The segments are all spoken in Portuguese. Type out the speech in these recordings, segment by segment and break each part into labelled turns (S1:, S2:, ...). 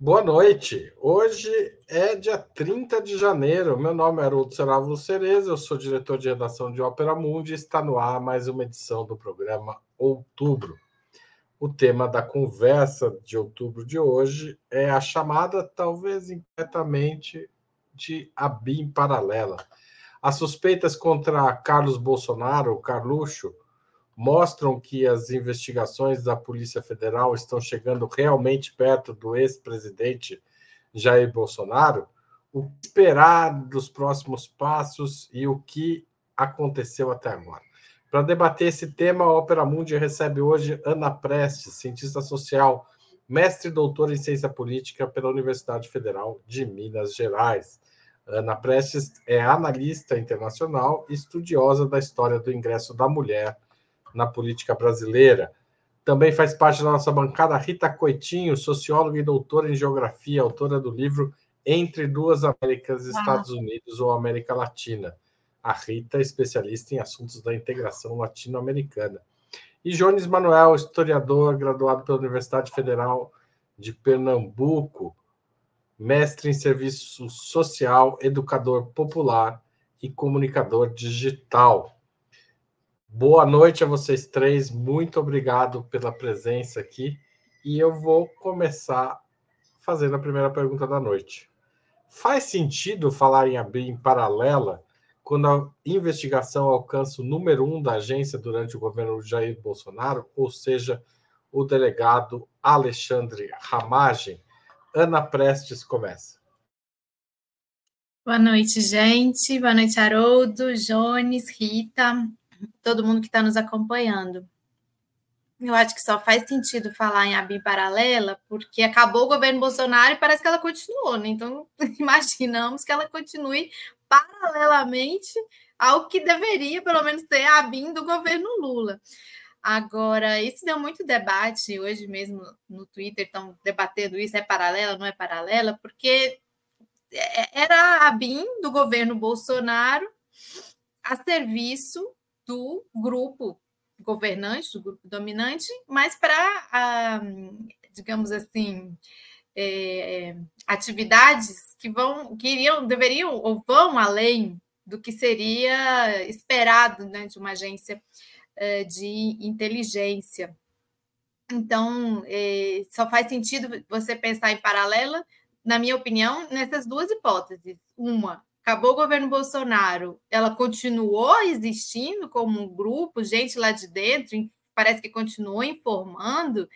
S1: Boa noite. Hoje é dia 30 de janeiro. Meu nome é Haroldo Seravo Cereza, eu sou diretor de redação de Ópera Mundi e está no ar mais uma edição do programa Outubro. O tema da conversa de outubro de hoje é a chamada, talvez inquietamente, de ABIM paralela. As suspeitas contra Carlos Bolsonaro, Carluxo, mostram que as investigações da Polícia Federal estão chegando realmente perto do ex-presidente Jair Bolsonaro? O que esperar dos próximos passos e o que aconteceu até agora? Para debater esse tema, a Ópera Mundi recebe hoje Ana Prestes, cientista social, mestre e doutora em ciência política pela Universidade Federal de Minas Gerais. Ana Prestes é analista internacional e estudiosa da história do ingresso da mulher na política brasileira. Também faz parte da nossa bancada Rita Coitinho, socióloga e doutora em geografia, autora do livro Entre Duas Américas, Estados Unidos ou América Latina. A Rita é especialista em assuntos da integração latino-americana. E Jones Manuel, historiador, graduado pela Universidade Federal de Pernambuco, mestre em serviço social, educador popular e comunicador digital. Boa noite a vocês três, muito obrigado pela presença aqui. E eu vou começar fazendo a primeira pergunta da noite. Faz sentido falar em abrir em paralela quando a investigação alcança o número um da agência durante o governo Jair Bolsonaro, ou seja, o delegado Alexandre Ramagem? Ana Prestes começa.
S2: Boa noite, gente. Boa noite, Haroldo, Jones, Rita todo mundo que está nos acompanhando. Eu acho que só faz sentido falar em ABIN paralela, porque acabou o governo Bolsonaro e parece que ela continuou, né? Então, imaginamos que ela continue paralelamente ao que deveria, pelo menos, ter a ABIN do governo Lula. Agora, isso deu muito debate hoje mesmo no Twitter, estão debatendo isso, é paralela, não é paralela, porque é, era a BIM do governo Bolsonaro a serviço do grupo governante, do grupo dominante, mas para, digamos assim, é, atividades que vão, que iriam, deveriam ou vão além do que seria esperado né, de uma agência é, de inteligência. Então, é, só faz sentido você pensar em paralela, na minha opinião, nessas duas hipóteses. Uma, acabou o governo Bolsonaro, ela continuou existindo como um grupo, gente lá de dentro, parece que continuou informando,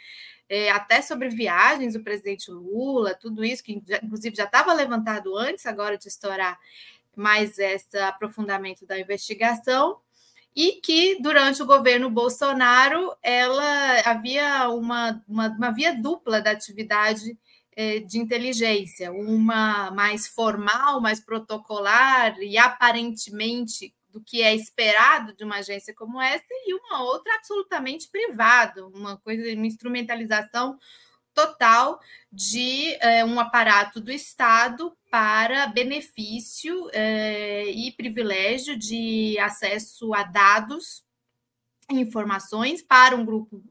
S2: é, até sobre viagens do presidente Lula, tudo isso, que já, inclusive já estava levantado antes agora de estourar mais esse aprofundamento da investigação, e que durante o governo Bolsonaro ela havia uma, uma, uma via dupla da atividade de inteligência, uma mais formal, mais protocolar e aparentemente do que é esperado de uma agência como essa, e uma outra absolutamente privada, uma coisa, uma instrumentalização total de é, um aparato do Estado para benefício é, e privilégio de acesso a dados, informações para um grupo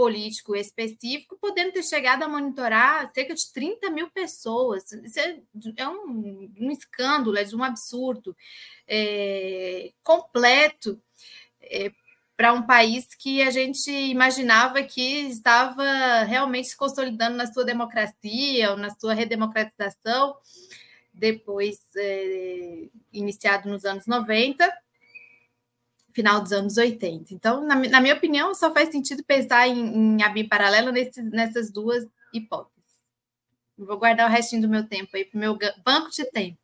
S2: político específico, podendo ter chegado a monitorar cerca de 30 mil pessoas. Isso é, é um, um, escândalo, é de um absurdo é, completo é, para um país que a gente imaginava que estava realmente se consolidando na sua democracia, ou na sua redemocratização, depois é, iniciado nos anos 90 final dos anos 80. Então, na, na minha opinião, só faz sentido pensar em, em abrir paralelo nesse, nessas duas hipóteses. Vou guardar o restinho do meu tempo aí para o meu banco de tempo.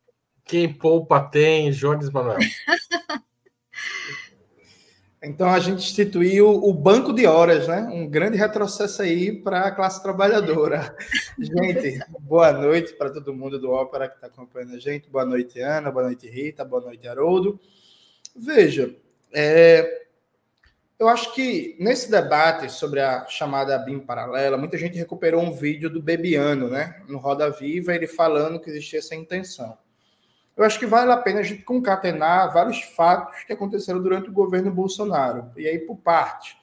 S1: Quem poupa tem, Jones Manuel.
S3: Então a gente instituiu o banco de horas, né? Um grande retrocesso aí para a classe trabalhadora. Gente, boa noite para todo mundo do Ópera que está acompanhando a gente. Boa noite, Ana. Boa noite, Rita. Boa noite, Haroldo. Veja, é, eu acho que nesse debate sobre a chamada BIM paralela, muita gente recuperou um vídeo do Bebiano, né, no Roda Viva, ele falando que existia essa intenção. Eu acho que vale a pena a gente concatenar vários fatos que aconteceram durante o governo Bolsonaro. E aí, por parte,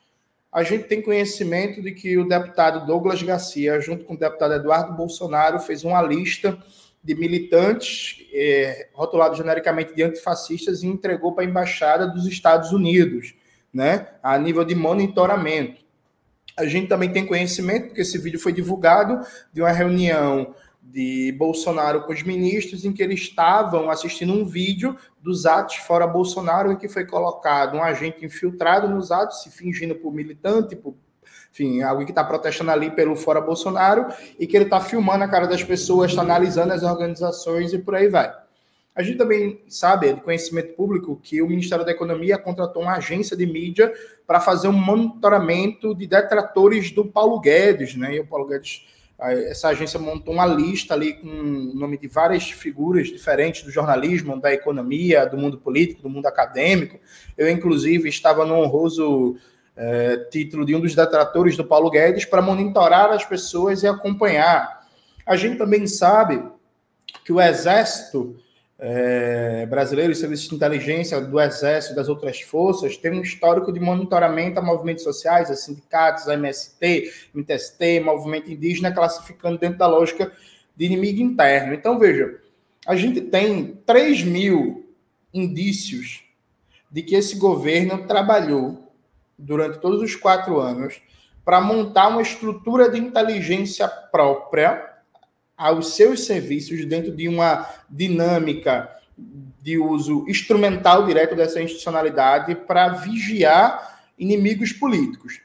S3: a gente tem conhecimento de que o deputado Douglas Garcia, junto com o deputado Eduardo Bolsonaro, fez uma lista de militantes é, rotulados genericamente de antifascistas e entregou para a Embaixada dos Estados Unidos, né, a nível de monitoramento. A gente também tem conhecimento, porque esse vídeo foi divulgado, de uma reunião de Bolsonaro com os ministros, em que eles estavam assistindo um vídeo dos atos fora Bolsonaro, em que foi colocado um agente infiltrado nos atos, se fingindo por militante, por enfim, alguém que está protestando ali pelo fora Bolsonaro, e que ele está filmando a cara das pessoas, está analisando as organizações e por aí vai. A gente também sabe, é de conhecimento público, que o Ministério da Economia contratou uma agência de mídia para fazer um monitoramento de detratores do Paulo Guedes, né? E o Paulo Guedes essa agência montou uma lista ali com o nome de várias figuras diferentes do jornalismo, da economia, do mundo político, do mundo acadêmico. Eu, inclusive, estava no honroso é, título de um dos detratores do Paulo Guedes para monitorar as pessoas e acompanhar. A gente também sabe que o Exército é, brasileiro e serviços de inteligência do Exército das outras forças tem um histórico de monitoramento a movimentos sociais, a sindicatos, a MST, MTST, movimento indígena, classificando dentro da lógica de inimigo interno. Então, veja, a gente tem 3 mil indícios de que esse governo trabalhou durante todos os quatro anos para montar uma estrutura de inteligência própria aos seus serviços dentro de uma dinâmica de uso instrumental direto dessa institucionalidade para vigiar inimigos políticos.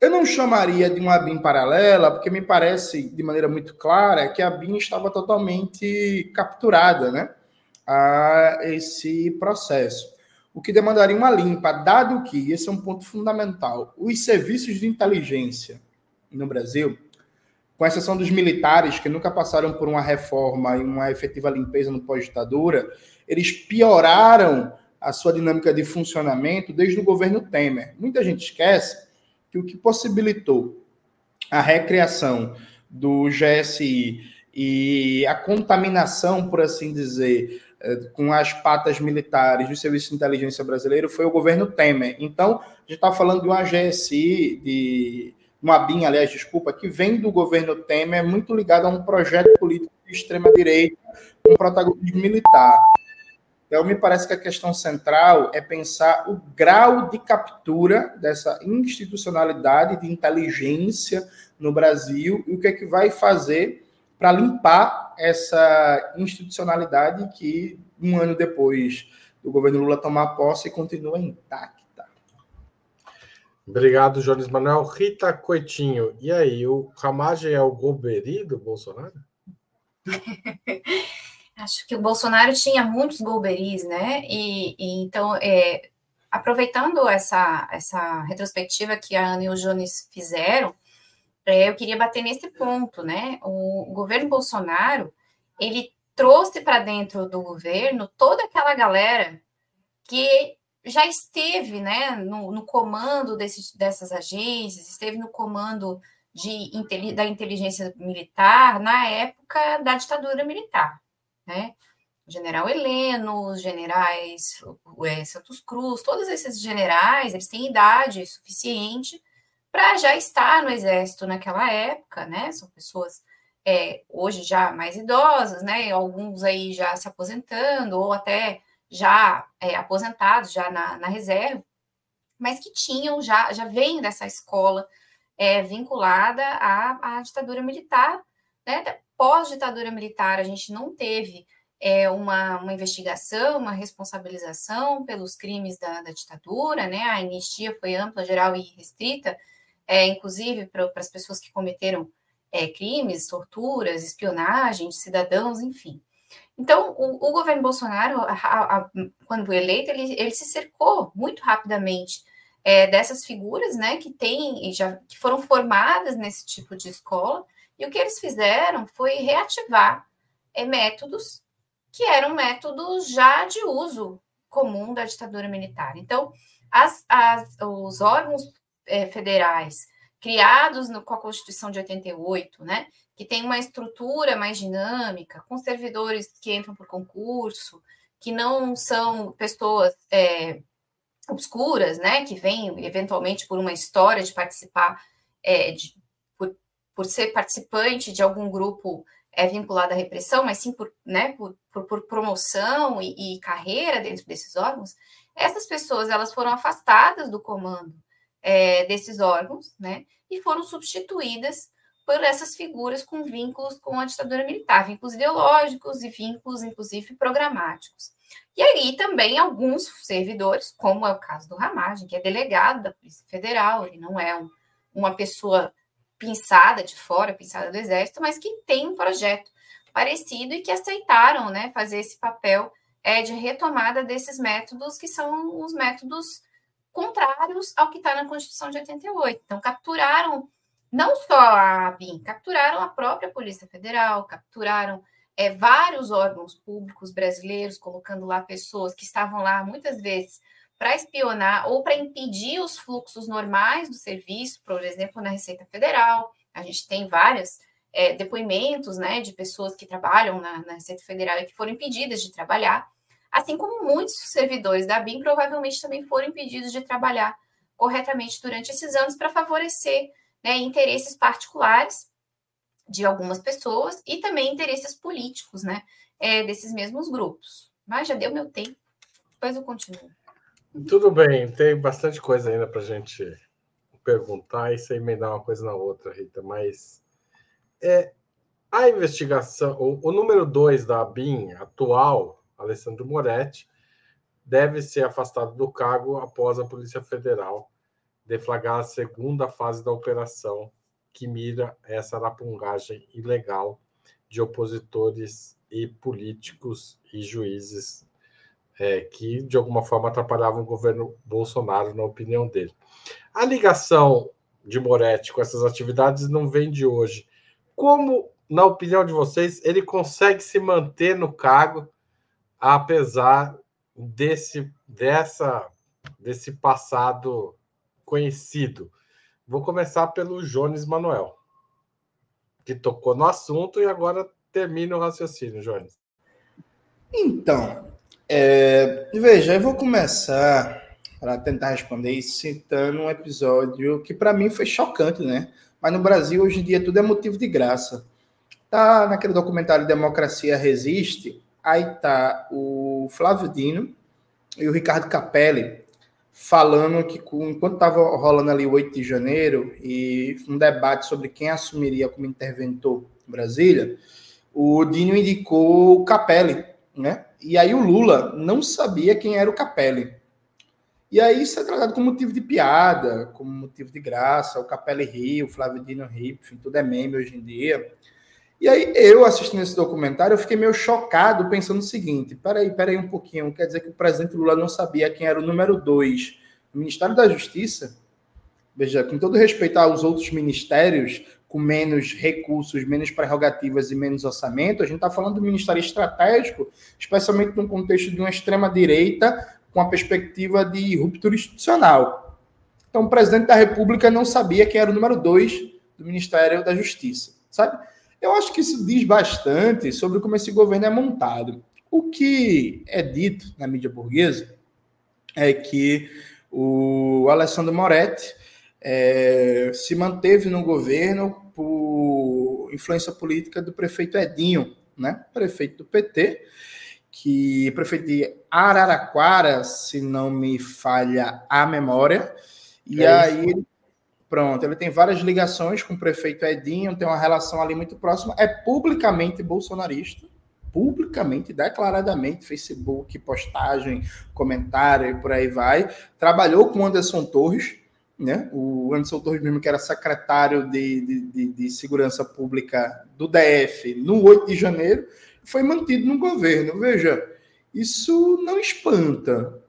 S3: Eu não chamaria de uma BIM paralela, porque me parece, de maneira muito clara, que a BIM estava totalmente capturada né, a esse processo. O que demandaria uma limpa, dado que, esse é um ponto fundamental, os serviços de inteligência no Brasil com exceção dos militares, que nunca passaram por uma reforma e uma efetiva limpeza no pós-ditadura, eles pioraram a sua dinâmica de funcionamento desde o governo Temer. Muita gente esquece que o que possibilitou a recriação do GSI e a contaminação, por assim dizer, com as patas militares do Serviço de Inteligência Brasileiro foi o governo Temer. Então, a gente está falando de uma GSI de uma BIM, aliás, desculpa, que vem do governo Temer, é muito ligado a um projeto político de extrema-direita, um protagonismo militar. Então, me parece que a questão central é pensar o grau de captura dessa institucionalidade de inteligência no Brasil e o que é que vai fazer para limpar essa institucionalidade que, um ano depois do governo Lula tomar posse, continua intacta.
S1: Obrigado, Jones Manuel. Rita Coitinho, e aí, o Ramagem é o golberi do Bolsonaro?
S4: Acho que o Bolsonaro tinha muitos golberis, né? E, e então, é, aproveitando essa, essa retrospectiva que a Ana e o Jones fizeram, é, eu queria bater nesse ponto, né? O, governo Bolsonaro, ele trouxe para dentro do governo toda aquela galera que já esteve né, no, no comando desse, dessas agências, esteve no comando de, da inteligência militar na época da ditadura militar. Né? General Heleno, os generais o, é, Santos Cruz, todos esses generais, eles têm idade suficiente para já estar no exército naquela época, né? São pessoas é, hoje já mais idosas, né? Alguns aí já se aposentando, ou até já é, aposentados, já na, na, reserva, mas que tinham já, já vêm dessa escola é, vinculada à, à, ditadura militar. Né? Pós-ditadura militar, a gente não teve é, uma, uma, investigação, uma responsabilização pelos crimes da, da, ditadura, né? A anistia foi ampla, geral e restrita, é, inclusive para as pessoas que cometeram é, crimes, torturas, espionagem de cidadãos, enfim. Então, o, o governo Bolsonaro, a, a, quando eleito, ele, ele se cercou muito rapidamente é, dessas figuras, né, que têm já que foram formadas nesse tipo de escola, e o que eles fizeram foi reativar é, métodos que eram métodos já de uso comum da ditadura militar. Então, as, as, os órgãos é, federais criados no, com a Constituição de 88, né, que tem uma estrutura mais dinâmica, com servidores que entram por concurso, que não são pessoas é, obscuras, né, que vêm eventualmente por uma história de participar, é, de, por, por ser participante de algum grupo é, vinculado à repressão, mas sim por, né, por, por, por promoção e, e, carreira dentro desses órgãos, essas pessoas elas foram afastadas do comando é, desses órgãos, né, e foram substituídas por essas figuras com vínculos com a ditadura militar, vínculos ideológicos e vínculos, inclusive, programáticos. E aí também alguns servidores, como é o caso do Ramagem, que é delegado da Polícia Federal, ele não é um, uma pessoa pensada de fora, pensada do Exército, mas que tem um projeto parecido e que aceitaram né, fazer esse papel é, de retomada desses métodos, que são os métodos contrários ao que está na Constituição de 88. Então, capturaram não só a ABIN, capturaram a própria Polícia Federal, capturaram é, vários órgãos públicos brasileiros, colocando lá pessoas que estavam lá muitas vezes para espionar ou para impedir os fluxos normais do serviço, por exemplo, na Receita Federal. A gente tem vários é, depoimentos né, de pessoas que trabalham na, na, Receita Federal e que foram impedidas de trabalhar, assim como muitos servidores da BIM provavelmente também foram impedidos de trabalhar corretamente durante esses anos para favorecer né, interesses particulares de algumas pessoas e também interesses políticos, né, é, desses mesmos grupos. Mas já deu meu tempo, depois eu continuo.
S1: Tudo bem, tem bastante coisa ainda para a gente perguntar e sem emendar uma coisa na outra, Rita, mas é, a investigação, o, o número dois da ABIN atual, Alessandro Moretti, deve ser afastado do cargo após a Polícia Federal deflagrar a segunda fase da operação que mira essa arapungagem ilegal de opositores e políticos e juízes é, que, de alguma forma, atrapalhavam o governo Bolsonaro, na opinião dele. A ligação de Moretti com essas atividades não vem de hoje. Como, na opinião de vocês, ele consegue se manter no cargo, apesar desse, dessa, desse passado conhecido? Vou começar pelo Jones Manuel, que tocou no assunto e agora termina o raciocínio, Jones.
S3: Então, é, veja, eu vou começar para tentar responder citando um episódio que para mim foi chocante, né? Mas no Brasil hoje em dia tudo é motivo de graça. Tá naquele documentário Democracia Resiste, aí tá o Flávio Dino e o Ricardo Capelli falando que enquanto estava rolando ali o 8 de janeiro e um debate sobre quem assumiria como interventor em Brasília, o Dino indicou o Capelli, né? E aí o Lula não sabia quem era o Capelli. E aí isso é tratado como motivo de piada, como motivo de graça. O Capelli ri, o Flávio Dino ri, enfim, tudo é meme hoje em dia. E aí eu, assistindo esse documentário, eu fiquei meio chocado pensando o seguinte, peraí, peraí um pouquinho, quer dizer que o presidente Lula não sabia quem era o número dois do Ministério da Justiça? Veja, com todo respeito aos outros ministérios, com menos recursos, menos prerrogativas e menos orçamento, a gente está falando do Ministério Estratégico, especialmente num contexto de uma extrema-direita com a perspectiva de ruptura institucional. Então, o presidente da República não sabia quem era o número dois do Ministério da Justiça, sabe? Eu acho que isso diz bastante sobre como esse governo é montado. O que é dito na mídia burguesa é que o Alessandro Moretti é, se manteve no governo por influência política do prefeito Edinho, né? prefeito do PT, que prefeito de Araraquara, se não me falha a memória, e é aí isso. Pronto, ele tem várias ligações com o prefeito Edinho, tem uma relação ali muito próxima, é publicamente bolsonarista, publicamente, declaradamente, Facebook, postagem, comentário e por aí vai. Trabalhou com Anderson Torres, né? O Anderson Torres mesmo, que era secretário de, de, de, Segurança Pública do DF no 8 de janeiro, foi mantido no governo. Veja, isso não espanta,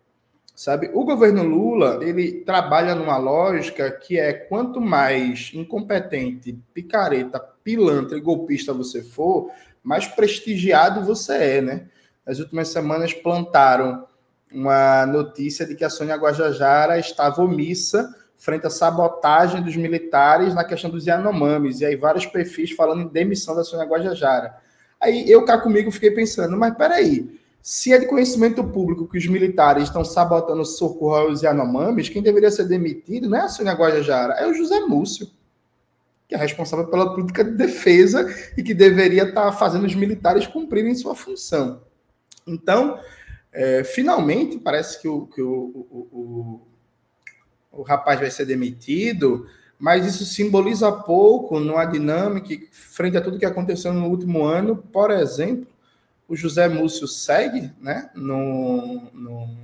S3: sabe? O governo Lula, ele trabalha numa lógica que é quanto mais incompetente, picareta, pilantra e golpista você for, mais prestigiado você é, né? Nas últimas semanas plantaram uma notícia de que a Sônia Guajajara estava omissa frente à sabotagem dos militares na questão dos Yanomamis, e aí vários perfis falando em demissão da Sônia Guajajara. Aí eu cá comigo fiquei pensando, mas peraí, Se é de conhecimento público que os militares estão sabotando o socorro aos Yanomamis, quem deveria ser demitido não é a Sônia Guajajara, é o José Múcio, que é responsável pela política de defesa e que deveria estar fazendo os militares cumprirem sua função. Então, é, finalmente, parece que, o, que o, o, o, o rapaz vai ser demitido, mas isso simboliza pouco numa dinâmica frente a tudo que aconteceu no último ano, por exemplo, o José Múcio segue né, no, no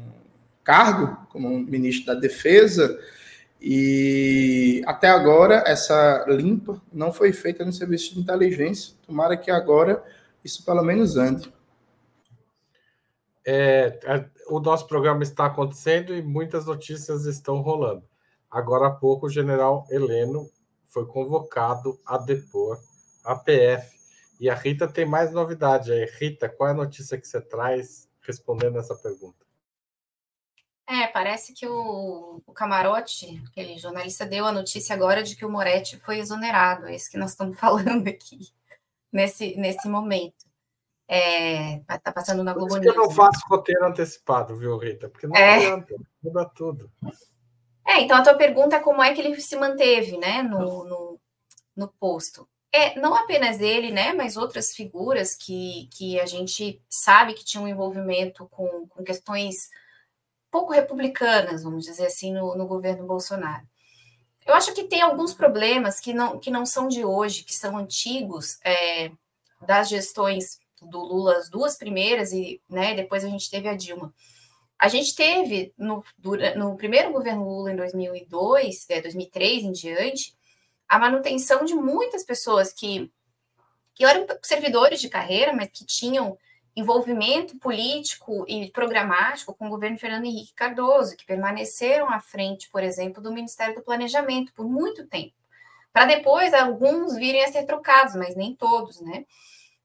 S3: cargo como ministro da Defesa, e até agora essa limpa não foi feita no serviço de inteligência. Tomara que agora isso pelo menos ande.
S1: É, o nosso programa está acontecendo e muitas notícias estão rolando. Agora há pouco, o general Heleno foi convocado a depor a PF e a Rita tem mais novidade aí. Rita, qual é a notícia que você traz respondendo essa pergunta?
S4: É, parece que o, o Camarote, aquele jornalista, deu a notícia agora de que o Moretti foi exonerado. É isso que nós estamos falando aqui, nesse, nesse momento. É, tá passando na Globo
S1: News. eu não né? faço roteiro antecipado, viu, Rita? Porque não é. adianta, muda tudo.
S4: É, então a tua pergunta é como é que ele se manteve, né, no, no, no posto é, não apenas ele, né, mas outras figuras que, que a gente sabe que tinham um envolvimento com, com questões pouco republicanas, vamos dizer assim, no, no, governo Bolsonaro. Eu acho que tem alguns problemas que não, que não são de hoje, que são antigos, é, das gestões do Lula, as duas primeiras, e né, depois a gente teve a Dilma. A gente teve, no, no primeiro governo Lula, em 2002, é, 2003 em diante, a manutenção de muitas pessoas que, que eram servidores de carreira, mas que tinham envolvimento político e programático com o governo Fernando Henrique Cardoso, que permaneceram à frente, por exemplo, do Ministério do Planejamento por muito tempo, para depois alguns virem a ser trocados, mas nem todos, né?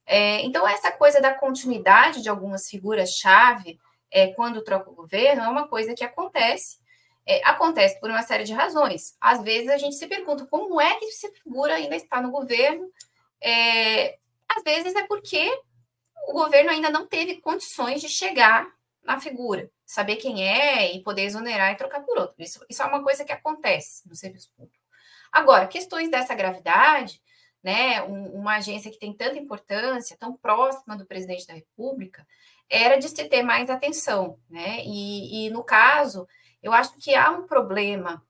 S4: É, então, essa coisa da continuidade de algumas figuras-chave é, quando troca o governo é uma coisa que acontece é, acontece por uma série de razões. Às vezes a gente se pergunta como é que essa figura ainda está no governo. É, às vezes é porque o governo ainda não teve condições de chegar na figura, saber quem é e poder exonerar e trocar por outro. Isso, isso é uma coisa que acontece no serviço público. Agora, questões dessa gravidade, né, um, uma agência que tem tanta importância, tão próxima do presidente da República, era de se ter mais atenção, né? E, e no caso, eu acho que há um problema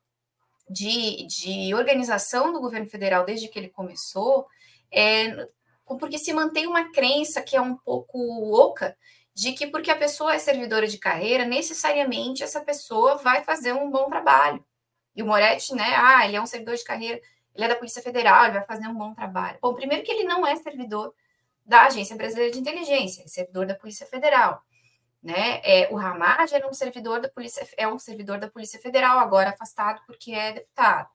S4: de, de organização do governo federal desde que ele começou, é, porque se mantém uma crença que é um pouco oca de que porque a pessoa é servidora de carreira, necessariamente essa pessoa vai fazer um bom trabalho. E o Moretti, né, ah, ele é um servidor de carreira, ele é da Polícia Federal, ele vai fazer um bom trabalho. Bom, primeiro que ele não é servidor da Agência Brasileira de Inteligência, é servidor da Polícia Federal. Né? É, o Ramad era um servidor da polícia, é um servidor da Polícia Federal, agora afastado porque é deputado.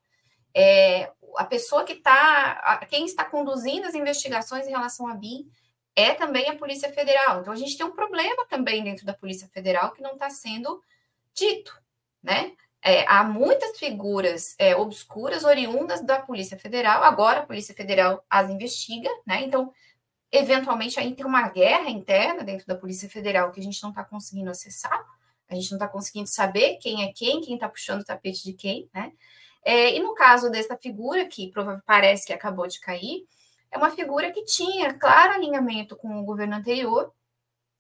S4: É, a pessoa que está, quem está conduzindo as investigações em relação a BIM é também a Polícia Federal. Então a gente tem um problema também dentro da Polícia Federal que não está sendo dito, né? É, há muitas figuras é, obscuras oriundas da Polícia Federal. Agora a Polícia Federal as investiga, né? Então eventualmente aí tem uma guerra interna dentro da Polícia Federal que a gente não está conseguindo acessar, a gente não está conseguindo saber quem é quem, quem está puxando o tapete de quem, né? É, e no caso dessa figura, que parece que acabou de cair, é uma figura que tinha claro alinhamento com o governo anterior,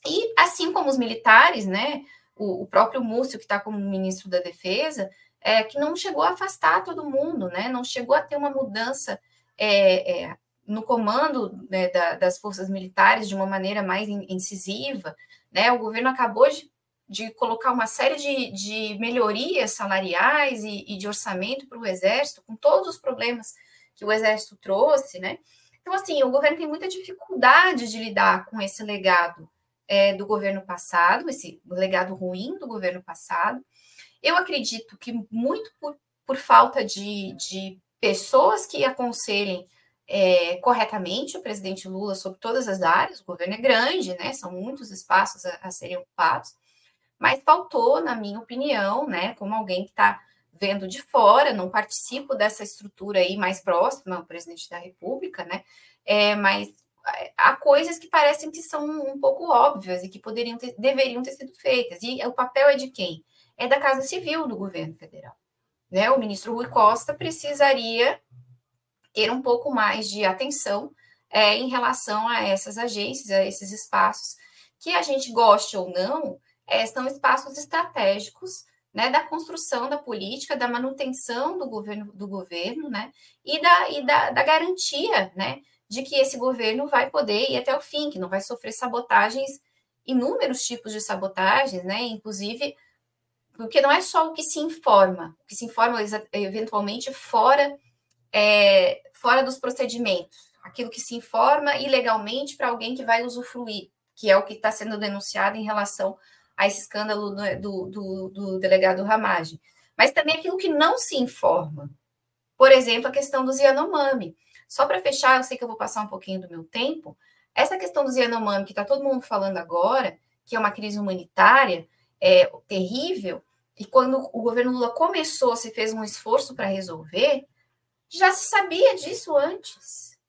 S4: e assim como os militares, né? O, o próprio Múcio, que está como ministro da Defesa, é, que não chegou a afastar todo mundo, né? Não chegou a ter uma mudança é, é, no comando né, da, das forças militares de uma maneira mais incisiva, né? O governo acabou de, de colocar uma série de, de melhorias salariais e, e de orçamento para o exército, com todos os problemas que o exército trouxe, né? Então, assim, o governo tem muita dificuldade de lidar com esse legado é, do governo passado, esse legado ruim do governo passado. Eu acredito que muito por, por falta de, de pessoas que aconselhem é, corretamente o presidente Lula sobre todas as áreas, o governo é grande, né? São muitos espaços a, a serem ocupados, mas faltou, na minha opinião, né, como alguém que está vendo de fora, não participo dessa estrutura aí mais próxima ao presidente da República, né? É, mas há coisas que parecem que são um pouco óbvias e que poderiam ter, deveriam ter sido feitas. E o papel é de quem? É da Casa Civil do governo federal. Né? O ministro Rui Costa precisaria ter um pouco mais de atenção é, em relação a essas agências, a esses espaços, que a gente goste ou não, é, são espaços estratégicos né, da construção da política, da manutenção do governo, do governo né, e, da, e da, da garantia né, de que esse governo vai poder ir até o fim, que não vai sofrer sabotagens, inúmeros tipos de sabotagens, né, inclusive, porque não é só o que se informa, o que se informa eventualmente fora, é, fora dos procedimentos, aquilo que se informa ilegalmente para alguém que vai usufruir, que é o que está sendo denunciado em relação a esse escândalo do, do, do delegado Ramage. Mas também aquilo que não se informa. Por exemplo, a questão do Yanomami. Só para fechar, eu sei que eu vou passar um pouquinho do meu tempo. Essa questão do Yanomami, que está todo mundo falando agora, que é uma crise humanitária é, terrível, e quando o governo Lula começou, se fez um esforço para resolver, já se sabia disso antes.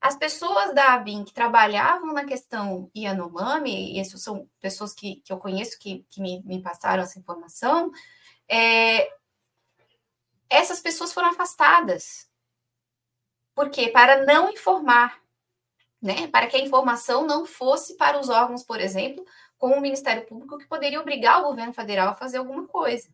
S4: As pessoas da ABIN que trabalhavam na questão Yanomami, e essas são pessoas que, que eu conheço que, que me, me passaram essa informação, é, essas pessoas foram afastadas. Por quê? Para não informar, né? para que a informação não fosse para os órgãos, por exemplo, como o Ministério Público, que poderia obrigar o governo federal a fazer alguma coisa.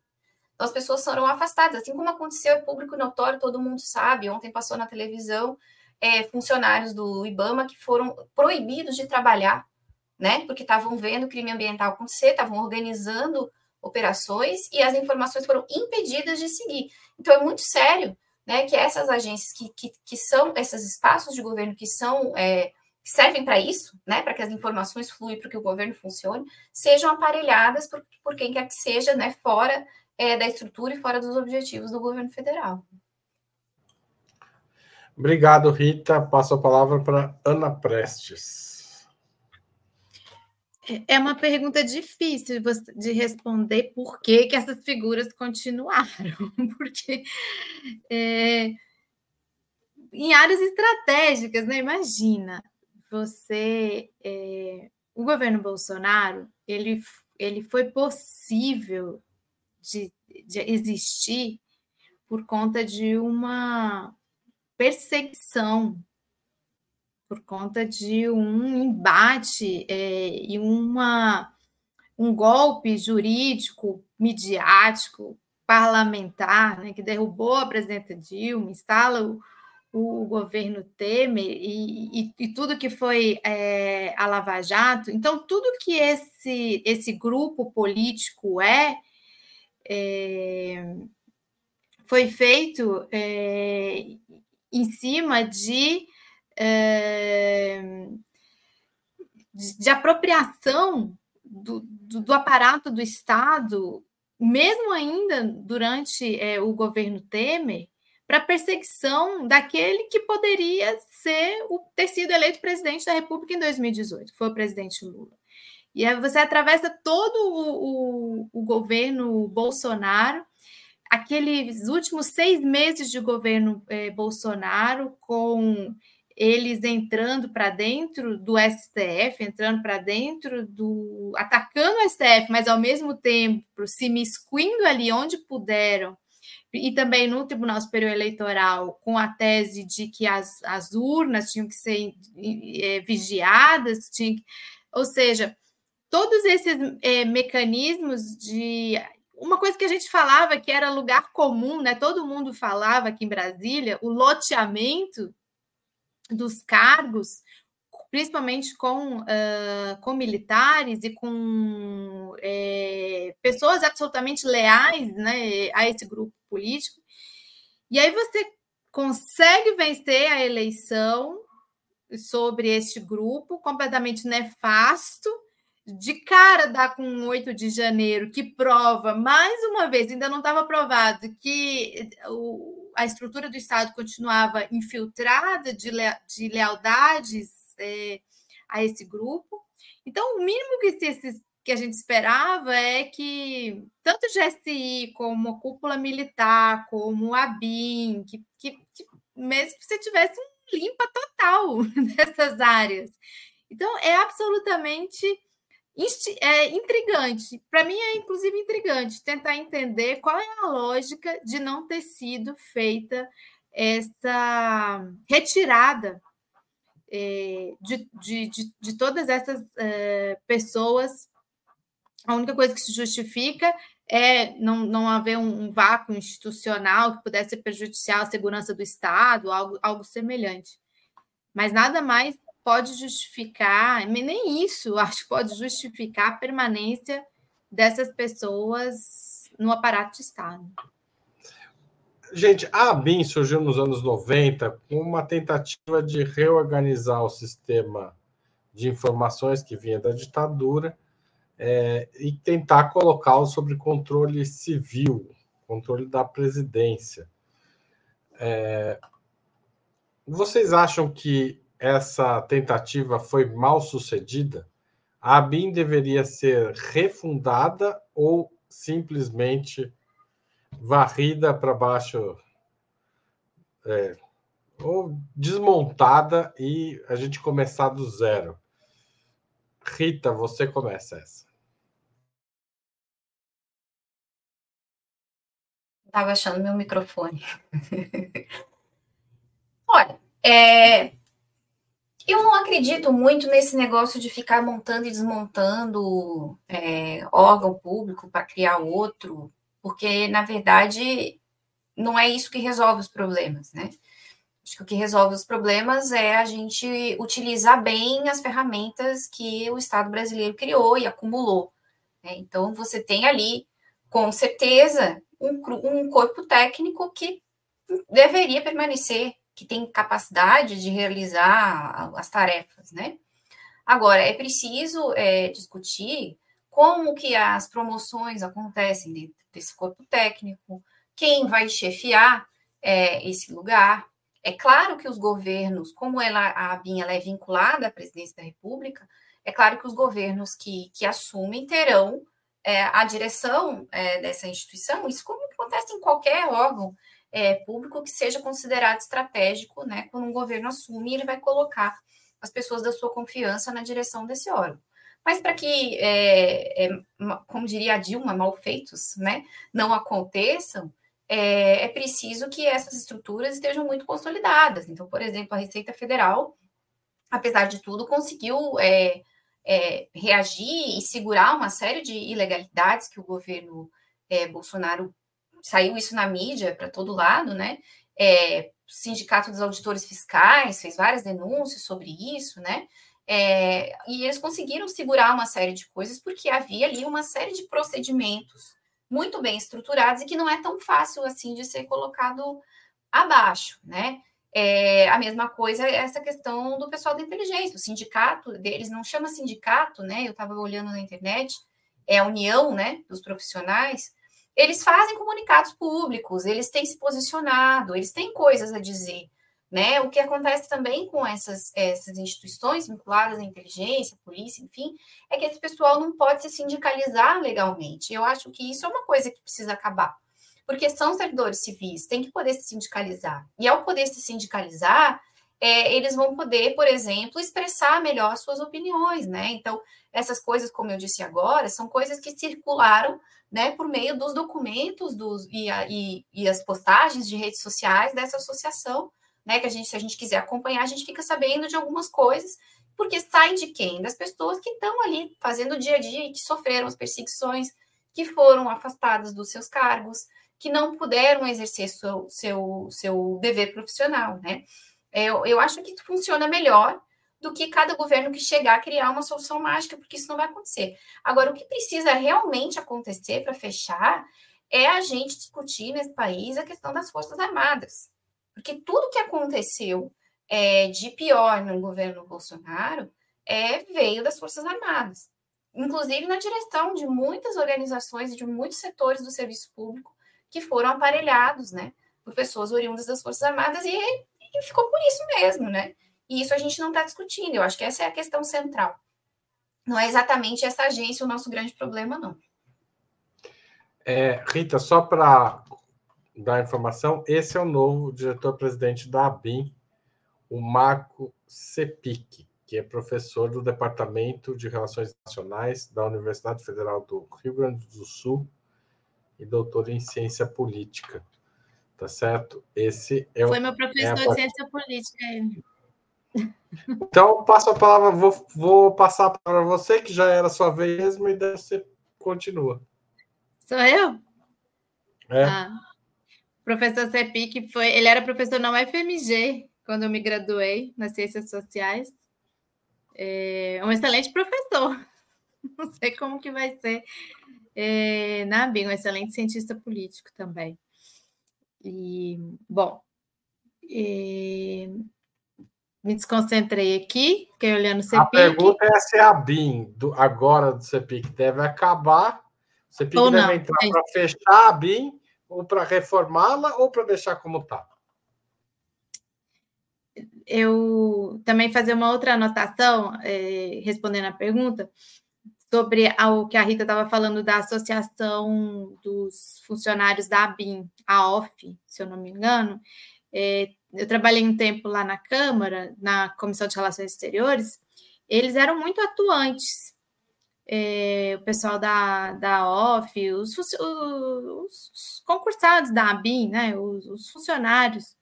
S4: Então, as pessoas foram afastadas, assim como aconteceu, é público notório, todo mundo sabe, ontem passou na televisão, é, funcionários do IBAMA que foram proibidos de trabalhar, né? Porque estavam vendo crime ambiental acontecer, estavam organizando operações e as informações foram impedidas de seguir. Então é muito sério, né? Que essas agências que, que, que são esses espaços de governo que são é, que servem para isso, né? Para que as informações fluem, para que o governo funcione, sejam aparelhadas por, por quem quer que seja, né? Fora é, da estrutura e fora dos objetivos do governo federal.
S1: Obrigado, Rita. Passo a palavra para Ana Prestes.
S2: É uma pergunta difícil de responder por que, que essas figuras continuaram, porque é, em áreas estratégicas, né? Imagina, você, é, o governo Bolsonaro, ele, ele foi possível de, de existir por conta de uma perseguição por conta de um embate é, e uma, um golpe jurídico, midiático, parlamentar, né, que derrubou a presidenta Dilma, instala o, o governo Temer e, e, e, tudo que foi é, a Lava Jato. Então, tudo que esse, esse grupo político é, é foi feito é, em cima de, é, de apropriação do, do, do, aparato do Estado, mesmo ainda durante o governo Temer, para perseguição daquele que poderia ser o, ter sido eleito presidente da República em 2018, que foi o presidente Lula. E aí você atravessa todo o, o, o governo Bolsonaro aqueles últimos seis meses de governo eh, Bolsonaro, com eles entrando para dentro do STF, entrando para dentro do. atacando o STF, mas ao mesmo tempo se miscuindo ali onde puderam, e também no Tribunal Superior Eleitoral, com a tese de que as, as urnas tinham que ser é, vigiadas, tinha que, ou seja, todos esses é, mecanismos de uma coisa que a gente falava que era lugar comum, né? Todo mundo falava aqui em Brasília, o loteamento dos cargos, principalmente com, uh, com militares e com é, pessoas absolutamente leais né, a esse grupo político. E aí você consegue vencer a eleição sobre este grupo completamente nefasto de cara dá com um 8 de janeiro que prova, mais uma vez, ainda não estava provado, que o, a estrutura do Estado continuava infiltrada de, de lealdades é, a esse grupo. Então, o mínimo que, que a gente esperava é que tanto o GSI como a cúpula militar, como a BIM, que, que, que mesmo que você tivesse um limpa total dessas áreas. Então, é absolutamente é, intrigante. Para mim, é inclusive intrigante tentar entender qual é a lógica de não ter sido feita essa retirada é, de, de, de, de, todas essas é, pessoas. A única coisa que se justifica é não, não haver um, um, vácuo institucional que pudesse ser prejudicial à segurança do Estado, algo, algo semelhante. Mas nada mais pode justificar, nem isso, acho que pode justificar a permanência dessas pessoas no aparato de Estado.
S1: Gente, a ABIN surgiu nos anos 90 com uma tentativa de reorganizar o sistema de informações que vinha da ditadura é, e tentar colocá-lo sob controle civil, controle da presidência. É, vocês acham que essa tentativa foi mal sucedida? A ABIN deveria ser refundada ou simplesmente varrida para baixo, é, ou desmontada e a gente começar do zero? Rita, você começa essa.
S4: Estava achando meu microfone. Olha, é, eu não acredito muito nesse negócio de ficar montando e desmontando é, órgão público para criar outro, porque, na verdade, não é isso que resolve os problemas, né? Acho que o que resolve os problemas é a gente utilizar bem as ferramentas que o Estado brasileiro criou e acumulou. Né? Então, você tem ali, com certeza, um, um corpo técnico que deveria permanecer, que tem capacidade de realizar as tarefas, né? Agora, é preciso é, discutir como que as promoções acontecem dentro desse corpo técnico, quem vai chefiar é, esse lugar, é claro que os governos, como ela, a ABIN ela é vinculada à presidência da República, é claro que os governos que, que assumem terão é, a direção é, dessa instituição, isso como acontece em qualquer órgão é, público que seja considerado estratégico, né? Quando um governo assume, ele vai colocar as pessoas da sua confiança na direção desse órgão. Mas para que, é, é, como diria a Dilma, mal feitos, né, não aconteçam, é, é preciso que essas estruturas estejam muito consolidadas. Então, por exemplo, a Receita Federal, apesar de tudo, conseguiu é, é, reagir e segurar uma série de ilegalidades que o governo é, Bolsonaro saiu isso na mídia para todo lado, né? É, Sindicato dos Auditores Fiscais fez várias denúncias sobre isso, né? É, e eles conseguiram segurar uma série de coisas porque havia ali uma série de procedimentos muito bem estruturados e que não é tão fácil assim de ser colocado abaixo, né? É, a mesma coisa é essa questão do pessoal da inteligência, o sindicato deles não chama sindicato, né? Eu estava olhando na internet, é a união, né, dos profissionais. Eles fazem comunicados públicos, eles têm se posicionado, eles têm coisas a dizer, né? O que acontece também com essas, essas instituições vinculadas à inteligência, polícia, enfim, é que esse pessoal não pode se sindicalizar legalmente. Eu acho que isso é uma coisa que precisa acabar. Porque são servidores civis, tem que poder se sindicalizar. E ao poder se sindicalizar, é, eles vão poder, por exemplo, expressar melhor suas opiniões, né? Então, essas coisas, como eu disse agora, são coisas que circularam né, por meio dos documentos dos, e, a, e, e as postagens de redes sociais dessa associação né? Que a gente, se a gente quiser acompanhar, a gente fica sabendo de algumas coisas, porque saem de quem? Das pessoas que estão ali fazendo o dia a dia e que sofreram as perseguições, que foram afastadas dos seus cargos, que não puderam exercer seu, seu, seu dever profissional, né? É, eu, eu acho que funciona melhor do que cada governo que chegar a criar uma solução mágica, porque isso não vai acontecer. Agora, o que precisa realmente acontecer para fechar é a gente discutir nesse país a questão das Forças Armadas. Porque tudo que aconteceu é, de pior no governo Bolsonaro é, veio das Forças Armadas, inclusive na direção de muitas organizações e de muitos setores do serviço público que foram aparelhados né, por pessoas oriundas das Forças Armadas e, e ficou por isso mesmo, né? E isso a gente não está discutindo, eu acho que essa é a questão central. Não é exatamente essa agência o nosso grande problema, não.
S1: É, Rita, só para da informação, esse é o novo diretor-presidente da ABIN, o Marco Cepic, que é professor do Departamento de Relações Nacionais da Universidade Federal do Rio Grande do Sul e doutor em Ciência Política. Tá certo? Esse é
S2: Foi meu professor é de Ciência Política. Ele.
S1: Então, passo a palavra, vou, vou passar para você, que já era sua vez, e daí você continua.
S2: Sou eu?
S1: É. Ah,
S2: professor Cepic foi, ele era professor na UFMG, quando eu me graduei nas Ciências Sociais. É um excelente professor. Não sei como que vai ser é, na BIM, um excelente cientista político também. E, bom, e, me desconcentrei aqui, fiquei olhando o CEPIC.
S1: A pergunta é se a BIM do, agora do CEPIC deve acabar, o CEPIC ou deve não, entrar para fechar a BIM, ou para reformá-la, ou para deixar como está?
S2: Eu também fazer uma outra anotação, é, respondendo a pergunta, sobre o que a Rita estava falando da associação dos funcionários da ABIN, a OF, se eu não me engano. É, eu trabalhei um tempo lá na Câmara, na Comissão de Relações Exteriores, eles eram muito atuantes. É, o pessoal da, da OF, os, os, os concursados da ABIN, né, os, os, funcionários,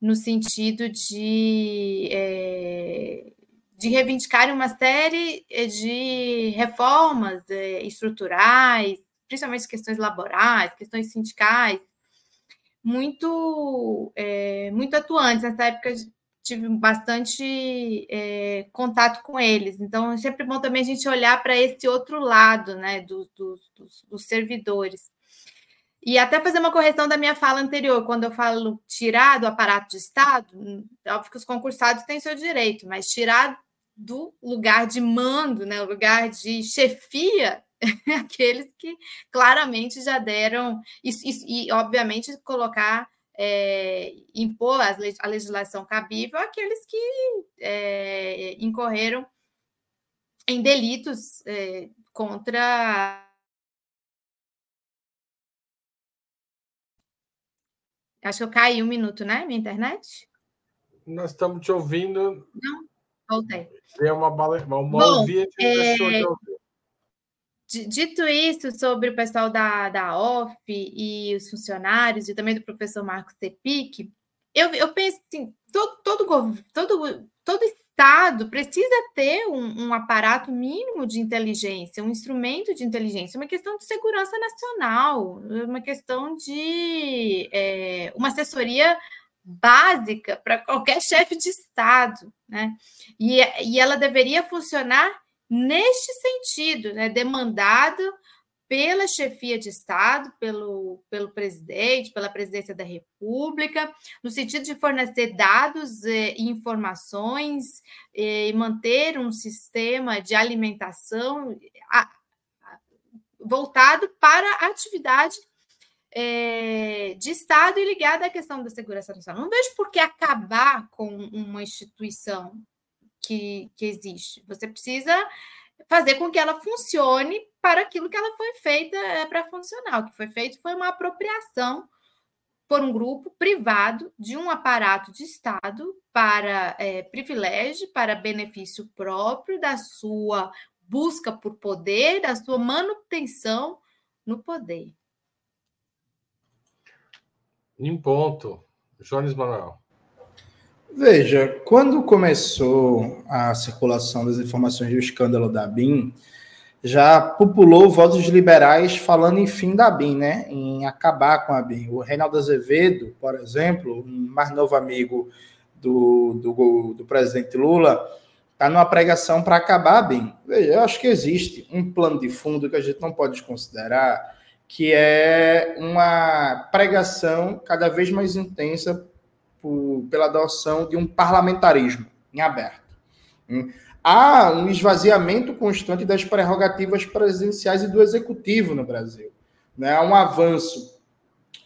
S2: no sentido de, é, de reivindicarem uma série de reformas é, estruturais, principalmente questões laborais, questões sindicais, muito, é, muito atuantes. Nessa época tive bastante é, contato com eles. Então, é sempre bom também a gente olhar para esse outro lado né, do, do, dos, dos servidores. E até fazer uma correção da minha fala anterior, quando eu falo tirar do aparato de Estado, é óbvio que os concursados têm seu direito, mas tirar do lugar de mando, né, lugar de chefia, aqueles que claramente já deram, e, e, e obviamente colocar, é, impor a legislação cabível àqueles que é, incorreram em delitos é, contra. Acho que eu caí um minuto, né? Minha internet?
S1: Nós estamos te ouvindo.
S2: Não, voltei.
S1: É uma, uma, Bom, ouvir, é...
S2: Dito isso sobre o pessoal da, da OF e os funcionários, e também do professor Marcos Tepic, eu, eu penso assim, todo, todo, todo, todo Estado precisa ter um, um, aparato mínimo de inteligência, um instrumento de inteligência, uma questão de segurança nacional, uma questão de é, uma assessoria básica para qualquer chefe de Estado, né? E, e ela deveria funcionar neste sentido, né, demandado pela chefia de Estado, pelo, pelo presidente, pela presidência da República, no sentido de fornecer dados eh, e informações eh, e manter um sistema de alimentação voltado para a atividade é, de Estado e ligada à questão da segurança nacional. Não vejo por que acabar com uma instituição que, que existe. Você precisa fazer com que ela funcione para aquilo que ela foi feita é, para funcionar. O que foi feito foi uma apropriação por um grupo privado de um aparato de Estado para é, privilégio, para benefício próprio da sua busca por poder, da sua manutenção no poder.
S1: Em ponto. Jones Manuel.
S3: Veja, quando começou a circulação das informações do escândalo da BIM, já populou votos liberais falando em fim da BIM, né? Em acabar com a BIM. O Reinaldo Azevedo, por exemplo, um mais novo amigo do, do, do presidente Lula, está numa pregação para acabar a BIM. Veja, eu acho que existe um plano de fundo que a gente não pode desconsiderar, que é uma pregação cada vez mais intensa por, pela adoção de um parlamentarismo em aberto. Hum. Há um esvaziamento constante das prerrogativas presidenciais e do executivo no Brasil. Né? Há um avanço,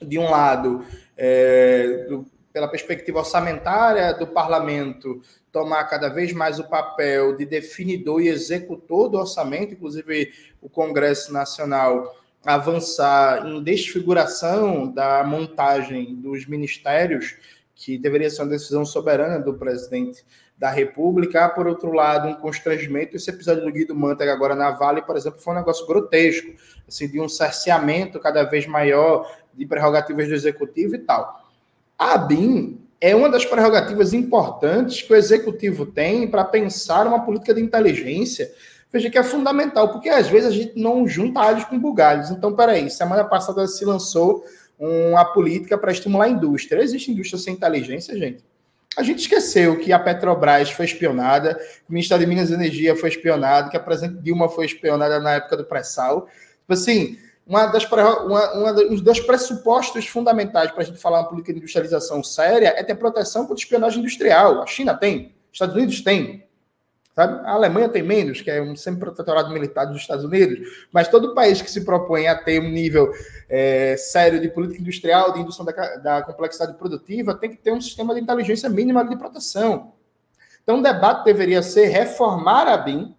S3: de um lado, é, do, pela perspectiva orçamentária do parlamento tomar cada vez mais o papel de definidor e executor do orçamento, inclusive o Congresso Nacional avançar em desfiguração da montagem dos ministérios que deveria ser uma decisão soberana do presidente da República. Há, por outro lado, um constrangimento. Esse episódio do Guido Mantega agora na Vale, por exemplo, foi um negócio grotesco, assim, de um cerceamento cada vez maior de prerrogativas do executivo e tal. A BIM é uma das prerrogativas importantes que o executivo tem para pensar uma política de inteligência. Veja que é fundamental, porque às vezes a gente não junta alhos com bugalhos. Então, peraí, semana passada se lançou uma política para estimular a indústria. Existe indústria sem inteligência, gente? A gente esqueceu que a Petrobras foi espionada, que o Ministério de Minas e Energia foi espionado, que a presidente Dilma foi espionada na época do pré-sal. Tipo assim, uma das, uma, uma um dos pressupostos fundamentais para a gente falar uma política de industrialização séria é ter proteção contra espionagem industrial. A China tem, os Estados Unidos têm. Sabe? A Alemanha tem menos, que é um semi-protetorado militar dos Estados Unidos, mas todo país que se propõe a ter um nível é, sério de política industrial, de indução da, da complexidade produtiva, tem que ter um sistema de inteligência mínima de proteção. Então, o debate deveria ser reformar a BIM,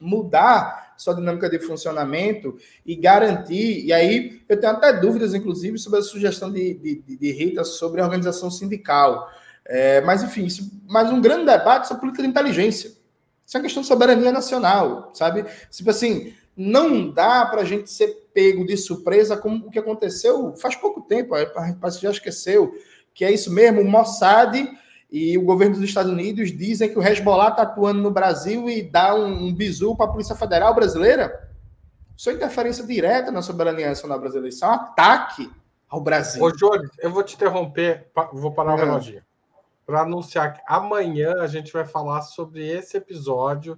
S3: mudar sua dinâmica de funcionamento e garantir. E aí, eu tenho até dúvidas, inclusive, sobre a sugestão de, de, de Rita sobre a organização sindical. É, mas, enfim, isso, mas um grande debate sobre política de inteligência. Isso é uma questão de soberania nacional, sabe? Tipo assim, não dá para a gente ser pego de surpresa como o que aconteceu faz pouco tempo, a gente já esqueceu, que é isso mesmo, o Mossad e o governo dos Estados Unidos dizem que o Hezbollah está atuando no Brasil e dá um, um bizu para a Polícia Federal brasileira. Isso é interferência direta na soberania nacional brasileira. Isso é um ataque ao Brasil.
S1: Ô, Jones, eu vou te interromper, vou parar o reloginho para anunciar que amanhã a gente vai falar sobre esse episódio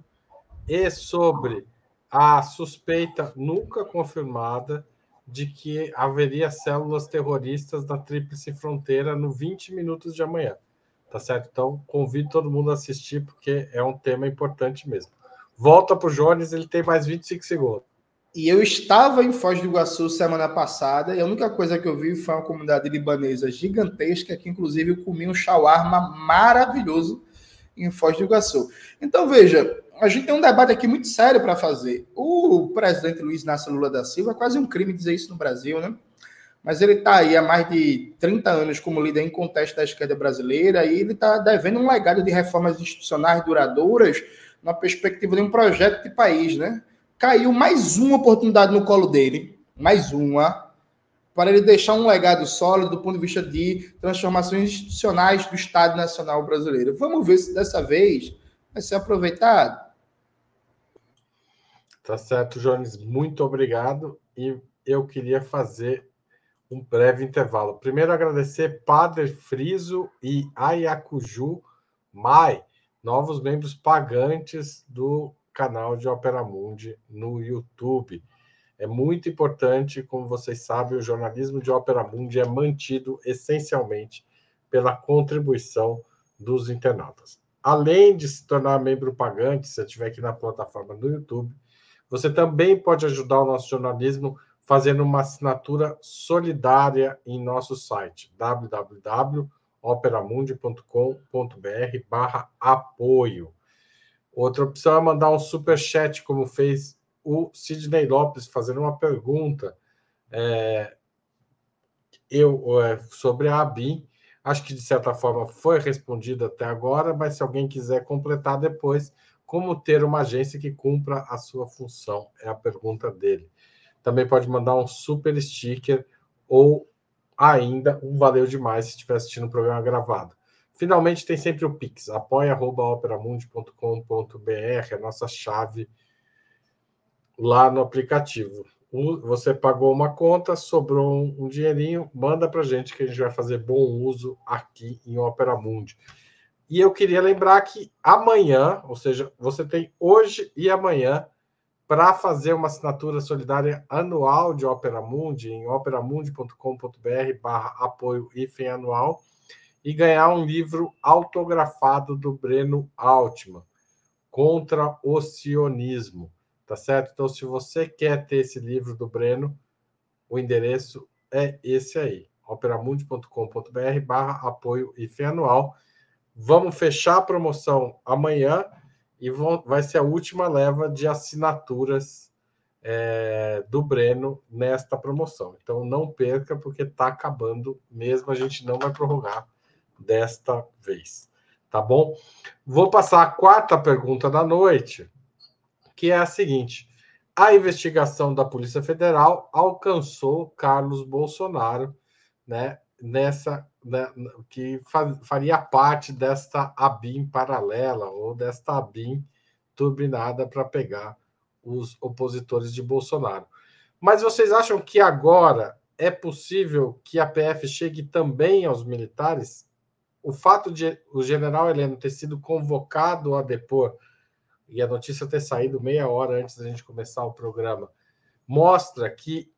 S1: e sobre a suspeita nunca confirmada de que haveria células terroristas na Tríplice Fronteira no 20 minutos de amanhã. Tá certo? Então, convido todo mundo a assistir, porque é um tema importante mesmo. Volta para o Jones, ele tem mais 25 segundos.
S3: E eu estava em Foz do Iguaçu semana passada e a única coisa que eu vi foi uma comunidade libanesa gigantesca que, inclusive, eu comi um shawarma maravilhoso em Foz do Iguaçu. Então, veja, a gente tem um debate aqui muito sério para fazer. O presidente Luiz Inácio Lula da Silva é quase um crime dizer isso no Brasil, né? Mas ele está aí há mais de 30 anos como líder em contexto da esquerda brasileira e ele está devendo um legado de reformas institucionais duradouras na perspectiva de um projeto de país, né? Caiu mais uma oportunidade no colo dele, mais uma, para ele deixar um legado sólido do ponto de vista de transformações institucionais do Estado Nacional Brasileiro. Vamos ver se dessa vez vai ser aproveitado.
S1: Tá certo, Jones. Muito obrigado. E eu queria fazer um breve intervalo. Primeiro, agradecer Padre Friso e Ayacuju Mai, novos membros pagantes do canal de Opera Mundi no YouTube. É muito importante, como vocês sabem, o jornalismo de Opera Mundi é mantido essencialmente pela contribuição dos internautas. Além de se tornar membro pagante, se estiver aqui na plataforma do YouTube, você também pode ajudar o nosso jornalismo fazendo uma assinatura solidária em nosso site www.operamundi.com.br/apoio. Outra opção é mandar um super chat, como fez o Sidney Lopes, fazendo uma pergunta é, eu, é, sobre a ABIN. Acho que, de certa forma, foi respondida até agora, mas se alguém quiser completar depois, como ter uma agência que cumpra a sua função? É a pergunta dele. Também pode mandar um super sticker ou ainda um valeu demais se estiver assistindo o programa gravado. Finalmente tem sempre o Pix, apoia.operamundi.com.br, a nossa chave lá no aplicativo. Você pagou uma conta, sobrou um dinheirinho, manda para gente que a gente vai fazer bom uso aqui em Opera Mundi. E eu queria lembrar que amanhã, ou seja, você tem hoje e amanhã para fazer uma assinatura solidária anual de Opera Mundi em operamundi.com.br barra apoio anual e ganhar um livro autografado do Breno Altman contra o sionismo, tá certo? Então, se você quer ter esse livro do Breno, o endereço é esse aí, operamundi.com.br barra apoio IFE anual. Vamos fechar a promoção amanhã e vão, vai ser a última leva de assinaturas é, do Breno nesta promoção. Então não perca, porque está acabando mesmo, a gente não vai prorrogar desta vez. Tá bom? Vou passar a quarta pergunta da noite, que é a seguinte: a investigação da Polícia Federal alcançou Carlos Bolsonaro, né? Nessa né, que faria parte desta ABIN paralela ou desta ABIN turbinada para pegar os opositores de Bolsonaro. Mas vocês acham que agora é possível que a PF chegue também aos militares? O fato de o general Heleno ter sido convocado a depor e a notícia ter saído meia hora antes da gente começar o programa mostra que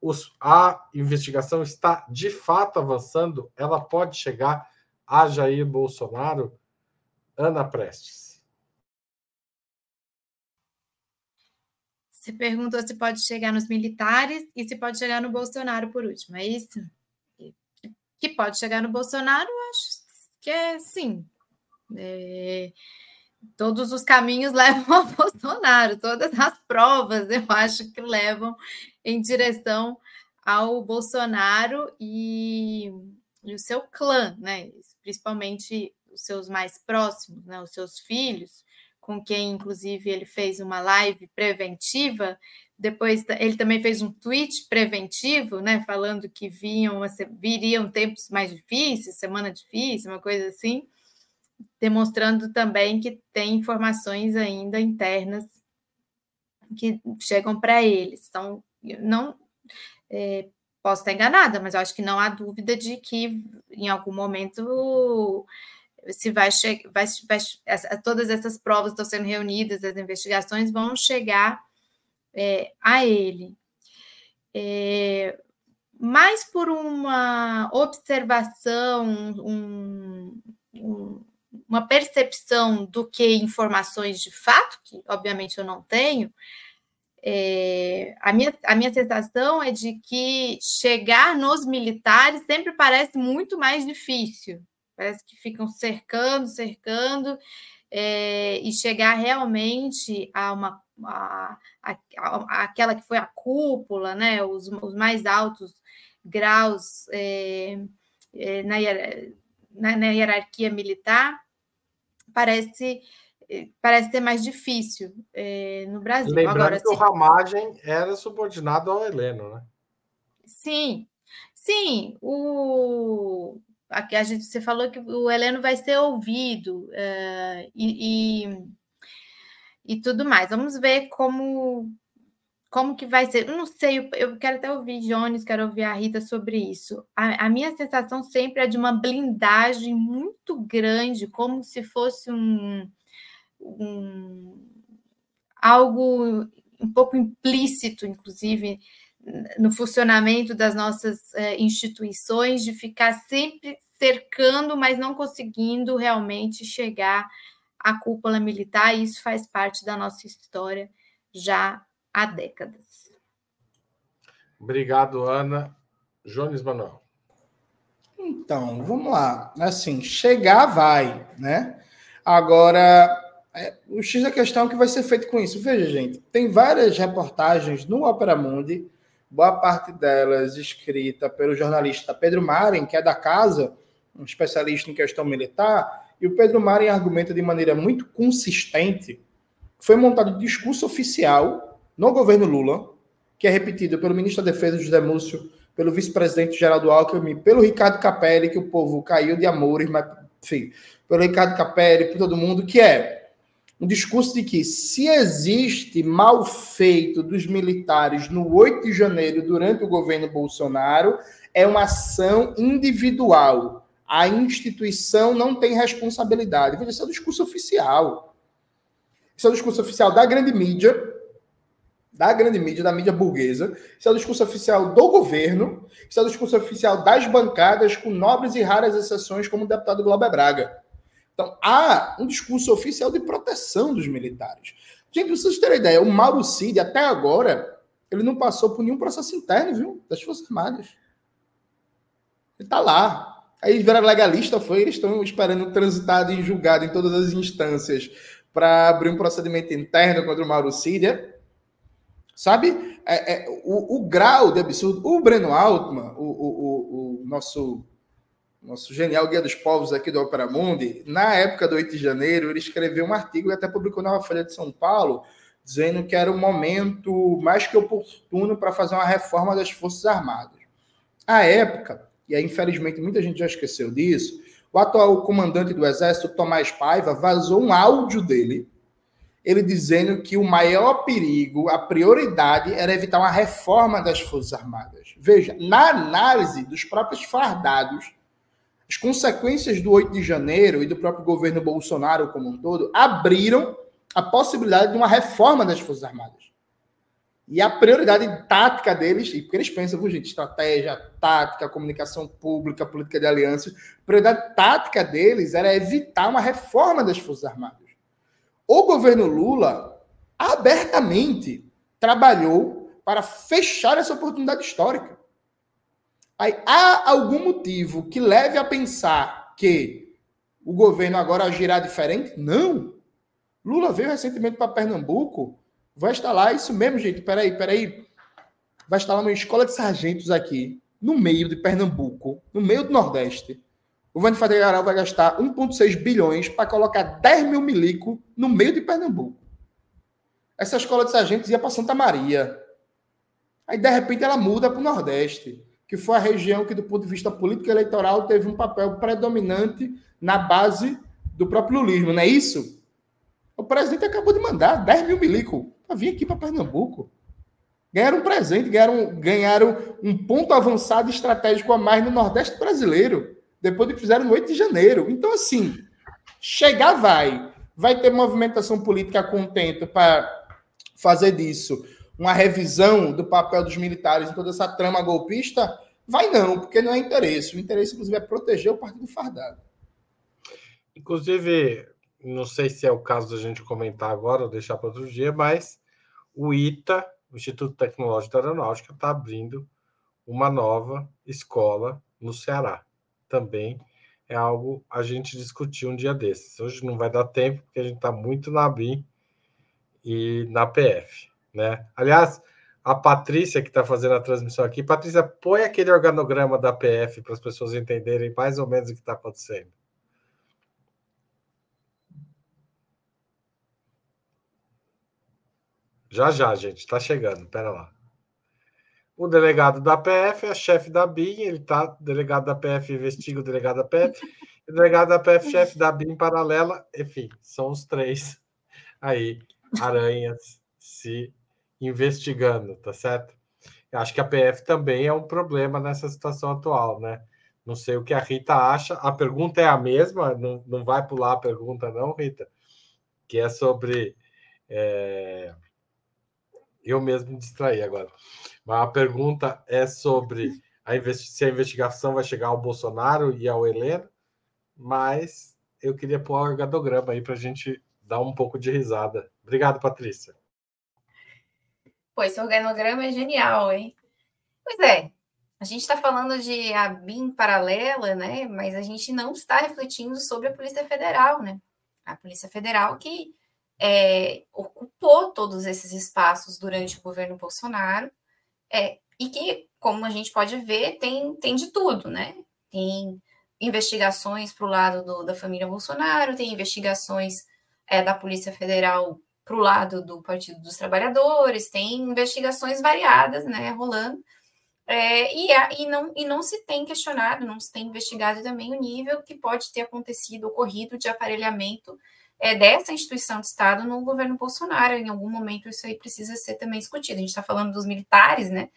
S1: os, a investigação está de fato avançando, ela pode chegar a Jair Bolsonaro, Ana Prestes.
S2: Você perguntou se pode chegar nos militares e se pode chegar no Bolsonaro por último, é isso? Que pode chegar no Bolsonaro, acho que é sim. É, todos os caminhos levam ao Bolsonaro, todas as provas eu acho que levam em direção ao Bolsonaro e, e o seu clã, né? principalmente os seus mais próximos, né? os seus filhos, com quem, inclusive, ele fez uma live preventiva. Depois, ele também fez um tweet preventivo, né? Falando que vinham, viriam tempos mais difíceis, semana difícil, uma coisa assim demonstrando também que tem informações ainda internas que chegam para eles. Então, não é, posso estar enganada, mas eu acho que não há dúvida de que em algum momento se vai vai, vai, todas essas provas estão sendo reunidas, as investigações vão chegar é, a ele. É, mais por uma observação, um, um, uma percepção do que informações de fato, que obviamente eu não tenho, é, a, minha, a minha sensação é de que chegar nos militares sempre parece muito mais difícil. Parece que ficam cercando, cercando, é, e chegar realmente a uma a, a, a, aquela que foi a cúpula, né, os, os mais altos graus é, é na, na, na hierarquia militar, parece parece ser mais difícil no Brasil.
S1: Lembrando Agora, que o Ramagem era subordinado ao Heleno, né?
S2: Sim, sim. O a gente você falou que o Heleno vai ser ouvido uh, e, e, e tudo mais. Vamos ver como como que vai ser? Eu não sei, eu quero até ouvir Jones, quero ouvir a Rita sobre isso. A, a, minha sensação sempre é de uma blindagem muito grande, como se fosse um, um algo um pouco implícito, inclusive, no funcionamento das nossas é, instituições, de ficar sempre cercando, mas não conseguindo realmente chegar à cúpula militar, e isso faz parte da nossa história já há décadas.
S1: Obrigado, Ana. Jones Manuel.
S3: Então, vamos lá. Assim, chegar vai, né? Agora, é, o X da questão é o que vai ser feito com isso. Veja, gente, tem várias reportagens no Opera Mundi, boa parte delas escrita pelo jornalista Pedro Maren, que é da casa, um especialista em questão militar, e o Pedro Maren argumenta de maneira muito consistente. Foi montado um discurso oficial no governo Lula, que é repetido pelo ministro da Defesa José Múcio, pelo vice-presidente Geraldo Alckmin, pelo Ricardo Capelli, que o povo caiu de amores, mas, enfim, pelo Ricardo Capelli, por todo mundo, que é um discurso de que se existe mal feito dos militares no 8 de janeiro durante o governo Bolsonaro, é uma ação individual. A instituição não tem responsabilidade. Esse é o discurso oficial. Esse é o discurso oficial da grande mídia, da grande mídia, da mídia burguesa. Isso é o discurso oficial do governo. Isso é o discurso oficial das bancadas, com nobres e raras exceções, como o deputado Glauber Braga. Então, há um discurso oficial de proteção dos militares. Gente, pra vocês terem ideia, o Mauro Cid, até agora, ele não passou por nenhum processo interno, viu? Das Forças Armadas. Ele está lá. Aí vira legalista, foi, eles estão esperando transitado e julgado em todas as instâncias para abrir um procedimento interno contra o Mauro Cid. Sabe? É, é o, o, grau de absurdo. O Breno Altman, o, o, o, nosso nosso genial Guia dos Povos aqui do Opera Mundi, na época do 8 de janeiro, ele escreveu um artigo e até publicou na Folha de São Paulo, dizendo que era o momento mais que oportuno para fazer uma reforma das Forças Armadas. À época, e aí infelizmente muita gente já esqueceu disso, o atual comandante do Exército, Tomás Paiva, vazou um áudio dele, ele dizendo que o maior perigo, a prioridade, era evitar uma reforma das Forças Armadas. Veja, na análise dos próprios fardados, as consequências do 8 de janeiro e do próprio governo Bolsonaro como um todo abriram a possibilidade de uma reforma das Forças Armadas. E a prioridade tática deles, e porque eles pensam, gente, estratégia, tática, comunicação pública, política de alianças, a prioridade tática deles era evitar uma reforma das Forças Armadas. O governo Lula abertamente trabalhou para fechar essa oportunidade histórica. Aí, há algum motivo que leve a pensar que o governo agora agirá diferente? Não. Lula veio recentemente para Pernambuco, vai instalar isso mesmo, gente. Peraí, peraí. Vai instalar uma escola de sargentos aqui, no meio de Pernambuco, no meio do Nordeste. O governo federal vai gastar 1,6 bilhões para colocar 10 mil milico no meio de Pernambuco. Essa escola de sargentos ia para Santa Maria. Aí, de repente, ela muda para o Nordeste que foi a região que, do ponto de vista político eleitoral, teve um papel predominante na base do próprio lulismo, não é isso? O presidente acabou de mandar 10 mil milico para vir aqui para Pernambuco. Ganharam um presente, ganharam, ganharam um ponto avançado estratégico a mais no Nordeste brasileiro, depois do que fizeram no 8 de janeiro. Então, assim, chegar vai. Vai ter movimentação política contente para fazer disso uma revisão do papel dos militares em toda essa trama golpista? Vai não, porque não é interesse. O interesse, inclusive, é proteger o Partido Fardado.
S1: Inclusive, não sei se é o caso da gente comentar agora ou deixar para outro dia, mas o ITA, o Instituto Tecnológico da Aeronáutica, está abrindo uma nova escola no Ceará. Também é algo a gente discutir um dia desses. Hoje não vai dar tempo, porque a gente está muito na BIM e na PF. Né? Aliás, a Patrícia que está fazendo a transmissão aqui, Patrícia, põe aquele organograma da PF para as pessoas entenderem mais ou menos o que está acontecendo. Já já, gente, está chegando, pera lá. O delegado da PF é chefe da BIM, ele está, delegado da PF investiga o delegado da PF, o delegado da PF, chefe da BIM paralela, enfim, são os três aí, aranhas se investigando, tá certo? Eu acho que a PF também é um problema nessa situação atual, né? Não sei o que a Rita acha. A pergunta é a mesma, não, não vai pular a pergunta, não, Rita, que é sobre. É... Eu mesmo me distraí agora. Mas a pergunta é sobre a se a investigação vai chegar ao Bolsonaro e ao Helena, mas eu queria pôr o organograma aí para a gente dar um pouco de risada. Obrigado, Patrícia.
S4: Pô, esse organograma é genial, hein? Pois é, a gente está falando de a BIM paralela, né? Mas a gente não está refletindo sobre a Polícia Federal, né? A Polícia Federal que é, ocupou todos esses espaços durante o governo Bolsonaro é, e que, como a gente pode ver, tem, tem de tudo, né? Tem investigações para o lado do, da família Bolsonaro, tem investigações é, da Polícia Federal para o lado do Partido dos Trabalhadores, tem investigações variadas, né, rolando, é, e, e, não, e não se tem questionado, não se tem investigado também o nível que pode ter acontecido, ocorrido de aparelhamento é, dessa instituição de Estado no governo Bolsonaro. Em algum momento isso aí precisa ser também discutido. A gente está falando dos militares, né?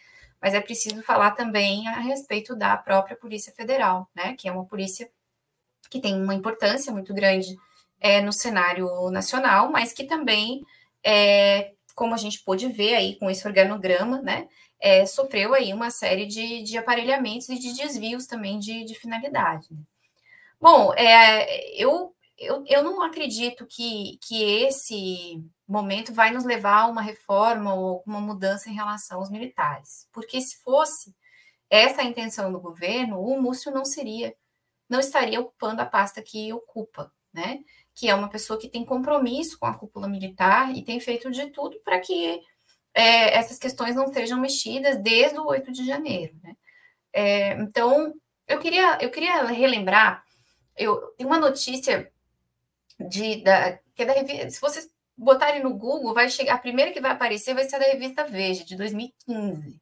S4: Mas é preciso falar também a respeito da própria Polícia Federal, né? Que é uma polícia que tem uma importância muito grande é, no cenário nacional, mas que também, é, como a gente pôde ver aí com esse organograma, né, é, sofreu aí uma série de, de aparelhamentos e de desvios também de, de finalidade. Bom, é, eu, eu, eu não acredito que, que esse momento vai nos levar a uma reforma ou uma mudança em relação aos militares, porque se fosse essa a intenção do governo, o Múcio não seria, não estaria ocupando a pasta que ocupa, né? Que é uma pessoa que tem compromisso com a cúpula militar e tem feito de tudo para que é, essas questões não sejam mexidas desde o 8 de janeiro. Né? É, então, Eu queria, eu queria relembrar, eu tem uma notícia de da, que é da revista, se vocês botarem no Google, vai chegar, a primeira que vai aparecer vai ser da revista Veja, de 2015,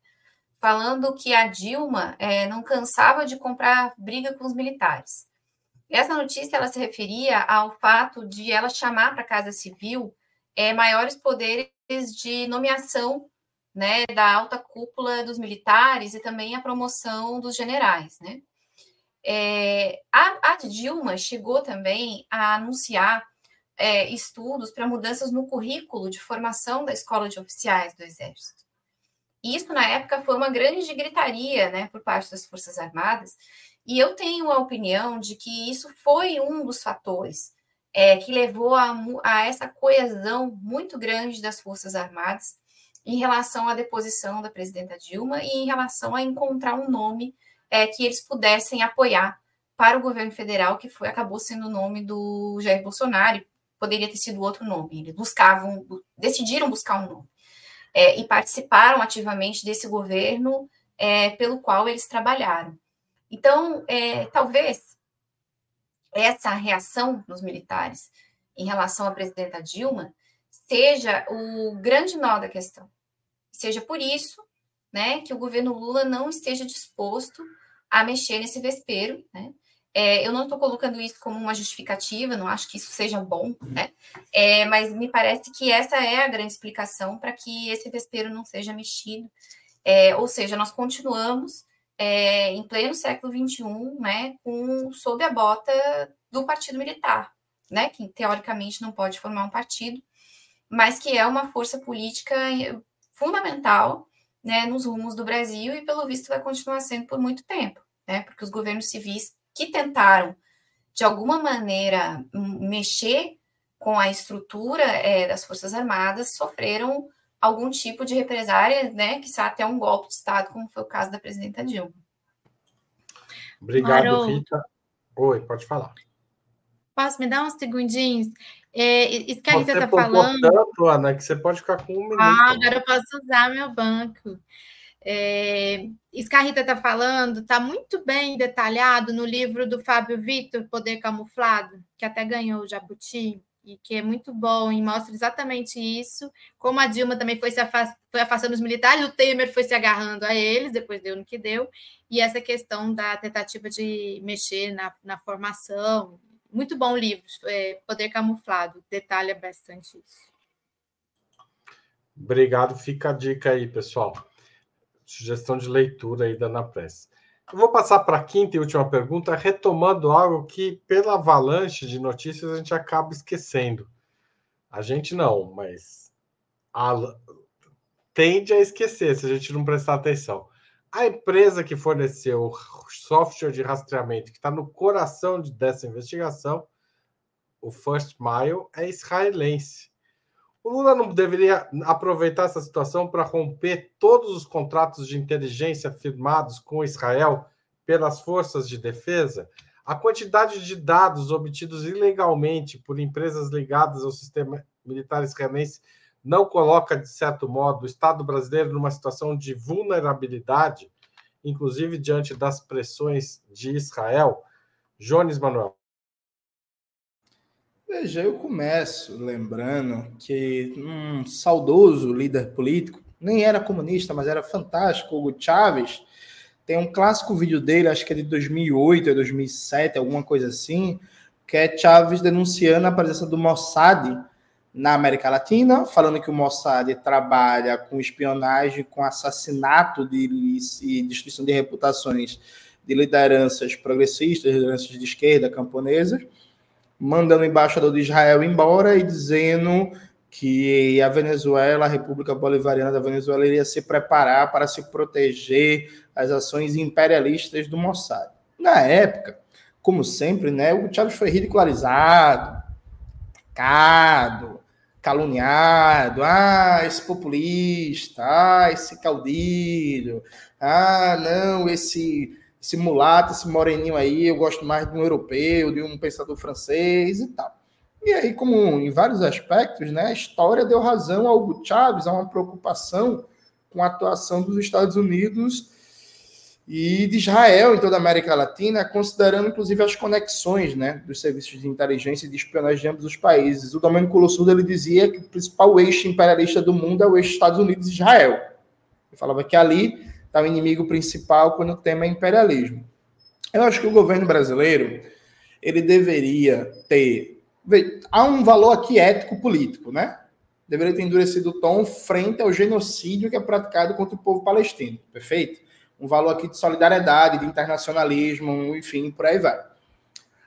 S4: falando que a Dilma é, não cansava de comprar briga com os militares. Essa notícia ela se referia ao fato de ela chamar para a Casa Civil é, maiores poderes de nomeação né, da alta cúpula dos militares e também a promoção dos generais. Né? É, a, a Dilma chegou também a anunciar é, estudos para mudanças no currículo de formação da escola de oficiais do Exército. Isso, na época, foi uma grande gritaria né, por parte das Forças Armadas, e eu tenho a opinião de que isso foi um dos fatores é, que levou a, a, essa coesão muito grande das Forças Armadas em relação à deposição da presidenta Dilma e em relação a encontrar um nome é, que eles pudessem apoiar para o governo federal, que foi acabou sendo o nome do Jair Bolsonaro, poderia ter sido outro nome. Eles buscavam, decidiram buscar um nome. É, e participaram ativamente desse governo é, pelo qual eles trabalharam. Então, é, talvez essa reação dos militares em relação à presidenta Dilma seja o grande nó da questão. Seja por isso né, que o governo Lula não esteja disposto a mexer nesse vespeiro, né? É, eu não estou colocando isso como uma justificativa, não acho que isso seja bom, né? É, mas me parece que essa é a grande explicação para que esse vespeiro não seja mexido. É, ou seja, nós continuamos é, em pleno século XXI, né, com, sob a bota do partido militar, né, que teoricamente não pode formar um partido, mas que é uma força política fundamental né, nos rumos do Brasil e, pelo visto, vai continuar sendo por muito tempo, né, porque os governos civis que tentaram, de alguma maneira, mexer com a estrutura é, das Forças Armadas, sofreram algum tipo de represária, né, que até um golpe de Estado, como foi o caso da presidenta Dilma.
S1: Obrigado, Marou. Rita. Oi, pode falar.
S2: Posso me dar uns segundinhos? É, isso que a Rita está falando.
S1: tanto, Ana, que você pode ficar com um minuto.
S2: Ah, agora eu posso usar meu banco. É, isso que a Rita está falando está muito bem detalhado no livro do Fábio Vitor, Poder Camuflado, que até ganhou o Jabuti, e que é muito bom e mostra exatamente isso. Como a Dilma também foi se afast... foi afastando os militares, o Temer foi se agarrando a eles, depois deu no que deu, e essa questão da tentativa de mexer na, na formação. Muito bom livro, é, Poder Camuflado, detalha bastante isso.
S1: Obrigado, fica a dica aí, pessoal sugestão de leitura aí da Anapress. Vou passar para a quinta e última pergunta, retomando algo que, pela avalanche de notícias, a gente acaba esquecendo. A gente não, mas a... tende a esquecer se a gente não prestar atenção. A empresa que forneceu o software de rastreamento, que está no coração dessa investigação, o First Mile, é israelense. O Lula não deveria aproveitar essa situação para romper todos os contratos de inteligência firmados com Israel pelas forças de defesa? A quantidade de dados obtidos ilegalmente por empresas ligadas ao sistema militar israelense não coloca, de certo modo, o Estado brasileiro numa situação de vulnerabilidade, inclusive diante das pressões de Israel? Jones Manuel.
S3: Veja, eu começo lembrando que um saudoso líder político, nem era comunista, mas era fantástico, Hugo Chávez, tem um clássico vídeo dele, acho que é de 2008 ou 2007, alguma coisa assim, que é Chávez denunciando a presença do Mossad na América Latina, falando que o Mossad trabalha com espionagem, com assassinato de, e destruição de reputações de lideranças progressistas, lideranças de esquerda camponesas, mandando o embaixador de Israel embora e dizendo que a Venezuela, a República Bolivariana da Venezuela, iria se preparar para se proteger das ações imperialistas do Mossad. Na época, como sempre, né, o Chávez foi ridicularizado, atacado, caluniado, ah, esse populista, ah, esse caudilho, ah, não, esse esse mulato, esse moreninho aí, eu gosto mais de um europeu, de um pensador francês e tal. E aí, como em vários aspectos, né, a história deu razão ao Hugo Chávez, a uma preocupação com a atuação dos Estados Unidos e de Israel em toda a América Latina, considerando inclusive as conexões né, dos serviços de inteligência e de espionagem de ambos os países. O Domênico Lossurdo ele dizia que o principal eixo imperialista do mundo é o eixo Estados Unidos e Israel. Ele falava que ali está o inimigo principal quando o tema é imperialismo. Eu acho que o governo brasileiro ele deveria ter. Há um valor aqui ético-político, né? Deveria ter endurecido o tom frente ao genocídio que é praticado contra o povo palestino, perfeito? um valor aqui de solidariedade, de internacionalismo, enfim, por aí vai.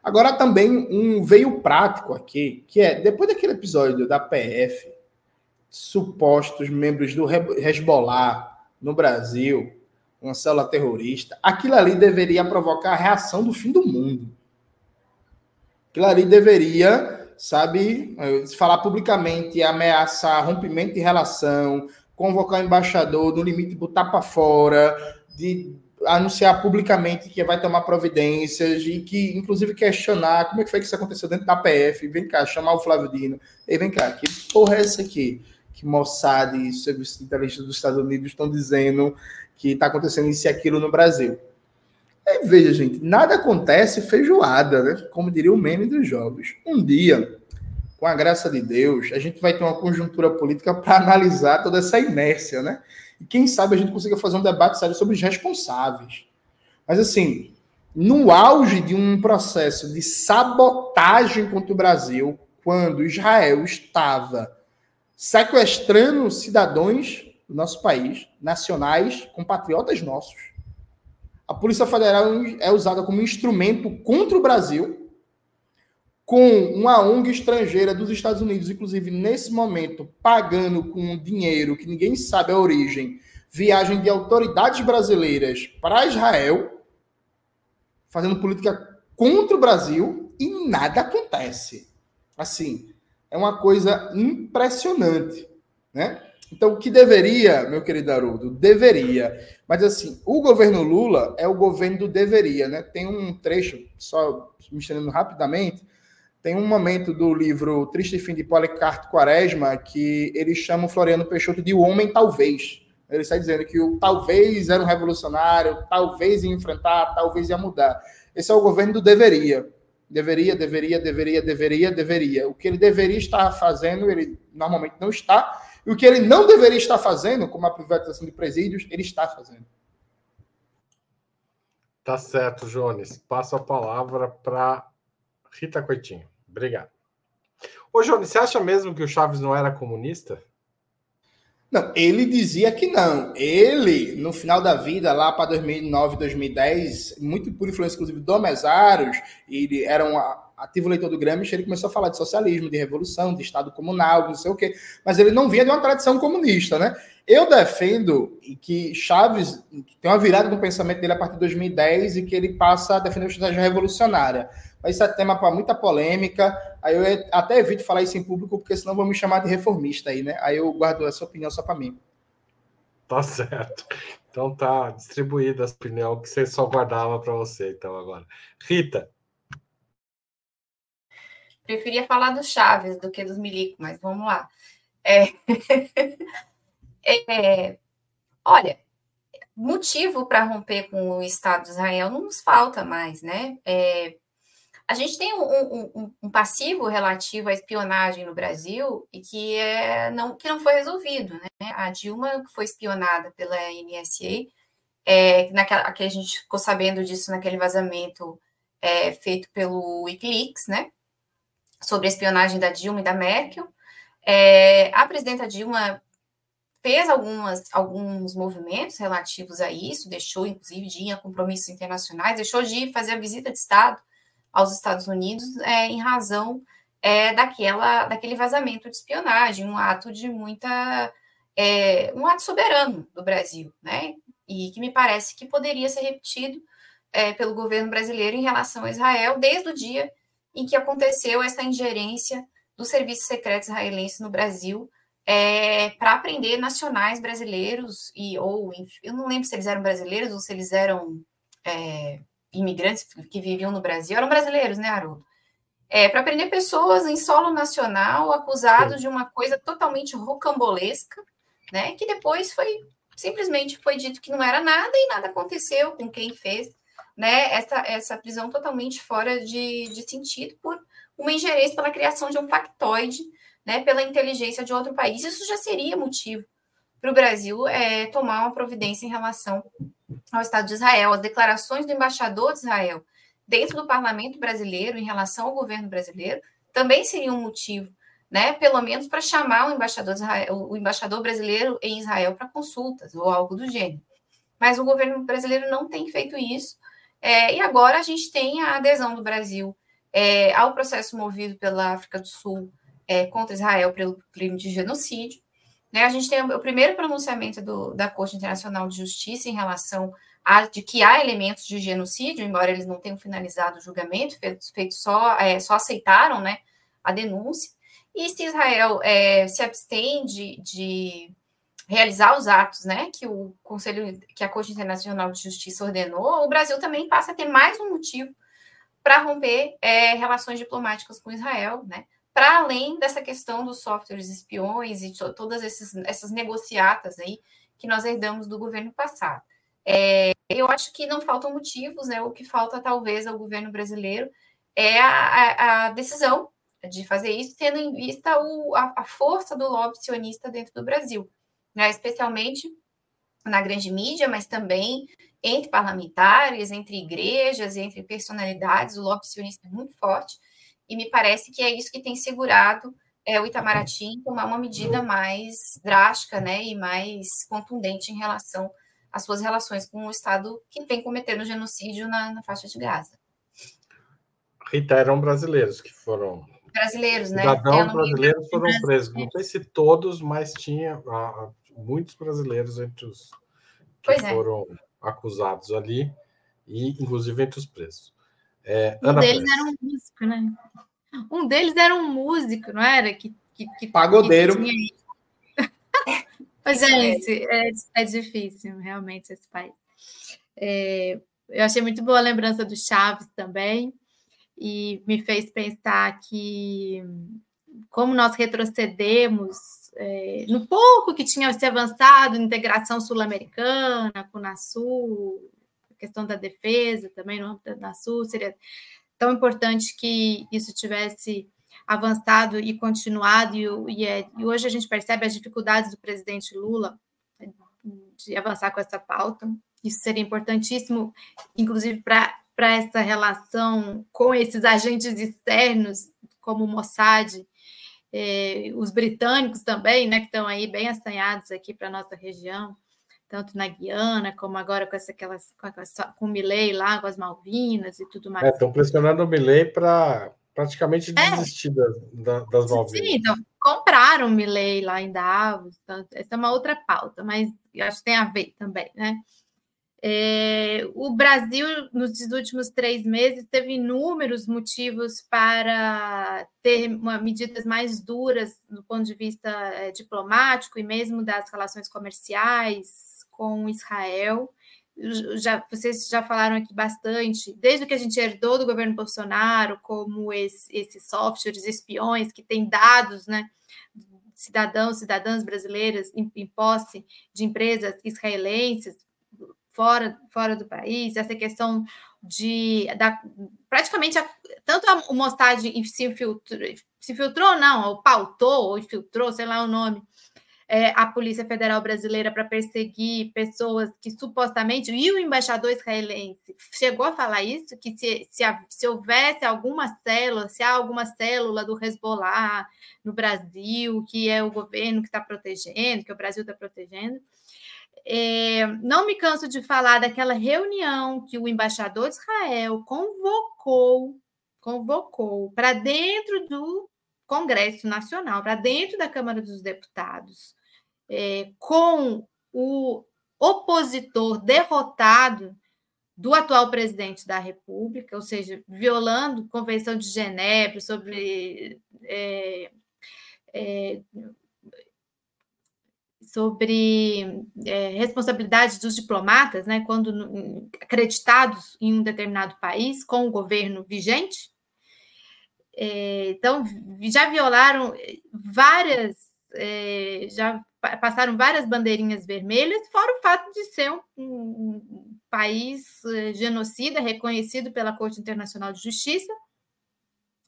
S3: Agora também um veio prático aqui, que é, depois daquele episódio da PF, supostos membros do Hezbollah no Brasil, uma célula terrorista, aquilo ali deveria provocar a reação do fim do mundo. Aquilo ali deveria, sabe, falar publicamente, ameaçar rompimento de relação, convocar o embaixador, no limite botar para fora, de anunciar publicamente que vai tomar providências e que, inclusive, questionar como é que foi que isso aconteceu dentro da PF. Vem cá, chamar o Flávio Dino. E vem cá, que porra é essa aqui? Que Mossad e serviços de inteligência dos Estados Unidos estão dizendo que está acontecendo isso e aquilo no Brasil. E veja, gente, nada acontece feijoada, né? Como diria o meme dos jogos. Um dia, com a graça de Deus, a gente vai ter uma conjuntura política para analisar toda essa inércia, né? E quem sabe a gente consiga fazer um debate sério sobre os responsáveis. Mas assim, no auge de um processo de sabotagem contra o Brasil, quando Israel estava sequestrando cidadãos do nosso país, nacionais, compatriotas nossos, a Polícia Federal é usada como instrumento contra o Brasil com uma ONG estrangeira dos Estados Unidos, inclusive nesse momento, pagando com dinheiro que ninguém sabe a origem, viagem de autoridades brasileiras para Israel, fazendo política contra o Brasil e nada acontece. Assim, é uma coisa impressionante, né? Então, o que deveria, meu querido Haroldo, deveria. Mas, assim, o governo Lula é o governo do deveria, né? Tem um trecho, só me estendendo rapidamente, tem um momento do livro Triste Fim de Policarpo Quaresma que ele chama o Floriano Peixoto de o homem talvez. Ele está dizendo que o talvez era um revolucionário, talvez ia enfrentar, talvez ia mudar. Esse é o governo do deveria. Deveria, deveria, deveria, deveria, deveria. O que ele deveria estar fazendo, ele normalmente não está. E o que ele não deveria estar fazendo, como a privatização de presídios, ele está fazendo.
S1: Tá certo, Jones. Passo a palavra para Rita Coitinho. Obrigado. Ô, Jones, você acha mesmo que o Chaves não era comunista?
S3: Não, ele dizia que não. Ele, no final da vida, lá para 2009, 2010, muito por influência, inclusive, do Mesários, ele era um ativo leitor do Gramsci, ele começou a falar de socialismo, de revolução, de Estado comunal, não sei o quê. Mas ele não vinha de uma tradição comunista, né? Eu defendo que Chaves tem uma virada no pensamento dele a partir de 2010 e que ele passa a defender uma estratégia revolucionária. Mas isso é tema para muita polêmica. Aí eu até evito falar isso em público, porque senão vão me chamar de reformista aí, né? Aí eu guardo essa opinião só para mim.
S1: Tá certo. Então tá distribuída a opinião que você só guardava para você, então agora. Rita.
S4: Preferia falar do Chaves do que dos Milico, mas vamos lá. É... é... Olha, motivo para romper com o Estado de Israel não nos falta mais, né? É, a gente tem um, um, um, passivo relativo à espionagem no Brasil e que, é, não, que não foi resolvido. Né? A Dilma foi espionada pela NSA, é, naquela, que a gente ficou sabendo disso naquele vazamento é, feito pelo Wikileaks, né? sobre a espionagem da Dilma e da Merkel. É, a presidenta Dilma fez algumas, alguns movimentos relativos a isso, deixou, inclusive, de ir a compromissos internacionais, deixou de fazer a visita de Estado aos Estados Unidos é, em razão é, daquela, daquele vazamento de espionagem, um ato de muita. É, um ato soberano do Brasil, né? E que me parece que poderia ser repetido é, pelo governo brasileiro em relação a Israel desde o dia em que aconteceu essa ingerência do serviço secreto israelense no Brasil é, para prender nacionais brasileiros e ou eu não lembro se eles eram brasileiros ou se eles eram é, imigrantes que viviam no Brasil eram brasileiros, né, Haroldo? É, para prender pessoas em solo nacional acusados Sim. de uma coisa totalmente rocambolesca, né, que depois foi simplesmente foi dito que não era nada e nada aconteceu com quem fez, né? Essa, essa prisão totalmente fora de, de sentido por uma ingerência pela criação de um factoide, né? Pela inteligência de outro país. Isso já seria motivo para o Brasil é, tomar uma providência em relação ao Estado de Israel. As declarações do embaixador de Israel dentro do parlamento brasileiro em relação ao governo brasileiro também seria um motivo, né? Pelo menos para chamar o embaixador, Israel, o embaixador brasileiro em Israel para consultas ou algo do gênero. Mas o governo brasileiro não tem feito isso. É, e agora a gente tem a adesão do Brasil é, ao processo movido pela África do Sul é, contra Israel pelo crime de genocídio. Né? A gente tem o primeiro pronunciamento do, da Corte Internacional de Justiça em relação a de que há elementos de genocídio, embora eles não tenham finalizado o julgamento, feito, feito só, é, só aceitaram né, a denúncia. E se Israel é, se abstém de, de, realizar os atos né, que o Conselho, que a Corte Internacional de Justiça ordenou, o Brasil também passa a ter mais um motivo para romper é, relações diplomáticas com Israel, né? Para além dessa questão dos softwares espiões e todas esses, essas negociatas aí que nós herdamos do governo passado. É, eu acho que não faltam motivos, né? O que falta, talvez, ao governo brasileiro é a, a, decisão de fazer isso, tendo em vista o, a, a, força do lobby sionista dentro do Brasil, né? especialmente na grande mídia, mas também entre parlamentares, entre igrejas, entre personalidades, o lobby sionista é muito forte, e me parece que é isso que tem segurado é, o Itamaraty em tomar uma medida mais drástica né, e mais contundente em relação as suas relações com o Estado que vem cometendo genocídio na, na faixa de Gaza.
S1: Rita, eram brasileiros que foram.
S4: Brasileiros, né?
S1: Cidadãos brasileiros foram presos. Não sei se todos, mas tinha ah, muitos brasileiros entre os que pois é. foram é. acusados ali, e inclusive entre os presos.
S2: É, um Ana deles era um músico, né? Um deles era um músico, não era? Que, que, que
S3: Pagodeiro. Que
S2: tinha... Pois é, é, é difícil, realmente, esse país. É, eu achei muito boa a lembrança do Chaves também, e me fez pensar que como nós retrocedemos é, no pouco que tinha se avançado integração sul-americana, com o NASUL, a questão da defesa também no âmbito da NASUL, seria tão importante que isso tivesse avançado e continuado, e, e, é, e, hoje a gente percebe as dificuldades do presidente Lula de avançar com essa pauta. Isso seria importantíssimo, inclusive para essa relação com esses agentes externos, como o Mossad, eh, os britânicos também, né, que estão aí bem assanhados aqui para a nossa região, tanto na Guiana, como agora com essa, aquelas, com, com o Milley lá, com as Malvinas e tudo mais.
S1: Estão é, pressionando o Milley para praticamente é. desistir das, das Malvinas.
S2: Sim, então, compraram o Milley lá em Davos, então, essa é uma outra pauta, mas acho que tem a ver também, né? É, o Brasil, nos últimos três meses, teve inúmeros motivos para ter uma, medidas mais duras do ponto de vista é, diplomático e mesmo das relações comerciais com Israel. Já, vocês já falaram aqui bastante, desde o que a gente herdou do governo Bolsonaro, como esse, esses softwares espiões que têm dados, né, cidadãos, cidadãs brasileiras em, em posse de empresas israelenses fora, fora do país, essa questão de da, praticamente a, tanto a, Mossad se infiltrou, se infiltrou não, ou pautou, ou infiltrou, sei lá o nome, é, a Polícia Federal Brasileira para perseguir pessoas que supostamente. E o embaixador israelense chegou a falar isso: que se, se, se houvesse alguma célula, se há alguma célula do Hezbollah no Brasil, que é o governo que está protegendo, que o Brasil está protegendo. É, não me canso de falar daquela reunião que o embaixador de Israel convocou, convocou para dentro do Congresso Nacional, para dentro da Câmara dos Deputados, é, com o opositor derrotado do atual presidente da República, ou seja, violando a Convenção de Genebra sobre é, é, sobre é, responsabilidade dos diplomatas, né, quando acreditados em um determinado país com o governo vigente. É, então, já violaram várias é, já passaram várias bandeirinhas vermelhas, fora o fato de ser um, um país é, genocida reconhecido pela Corte Internacional de Justiça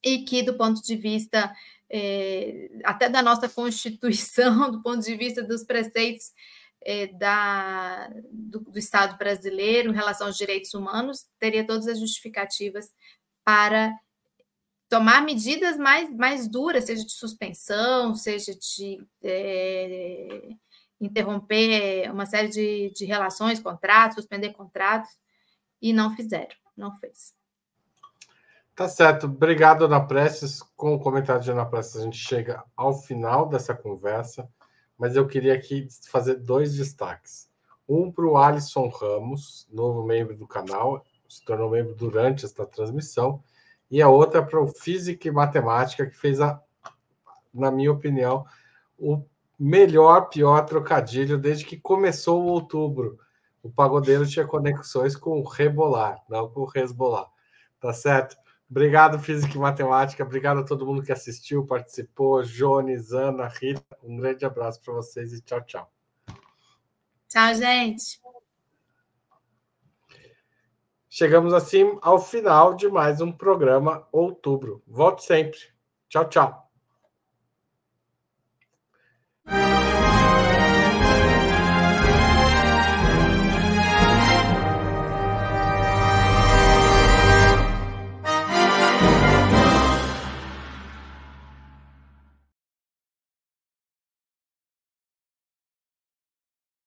S2: e que, do ponto de vista é, até da nossa Constituição, do ponto de vista dos preceitos é, da, do, do, Estado brasileiro em relação aos direitos humanos, teria todas as justificativas para tomar medidas mais, mais duras, seja de suspensão, seja de é, interromper uma série de, de relações, contratos, suspender contratos, e não fizeram, não fez.
S1: Tá certo. Obrigado, Ana Prestes. Com o comentário de Ana Prestes, a gente chega ao final dessa conversa, mas eu queria aqui fazer dois destaques. Um para o Alisson Ramos, novo membro do canal, se tornou membro durante esta transmissão, e a outra para o Física e Matemática, que fez, a, na minha opinião, o melhor, pior trocadilho desde que começou o outubro. O pagodeiro tinha conexões com o rebolar, não com o resbolar. Tá certo? Obrigado, Física e Matemática. Obrigado a todo mundo que assistiu, participou. Jones, Ana, Rita. Um grande abraço para vocês e tchau, tchau.
S2: Tchau, gente.
S1: Chegamos assim ao final de mais um programa Outubro. Volte sempre. Tchau, tchau.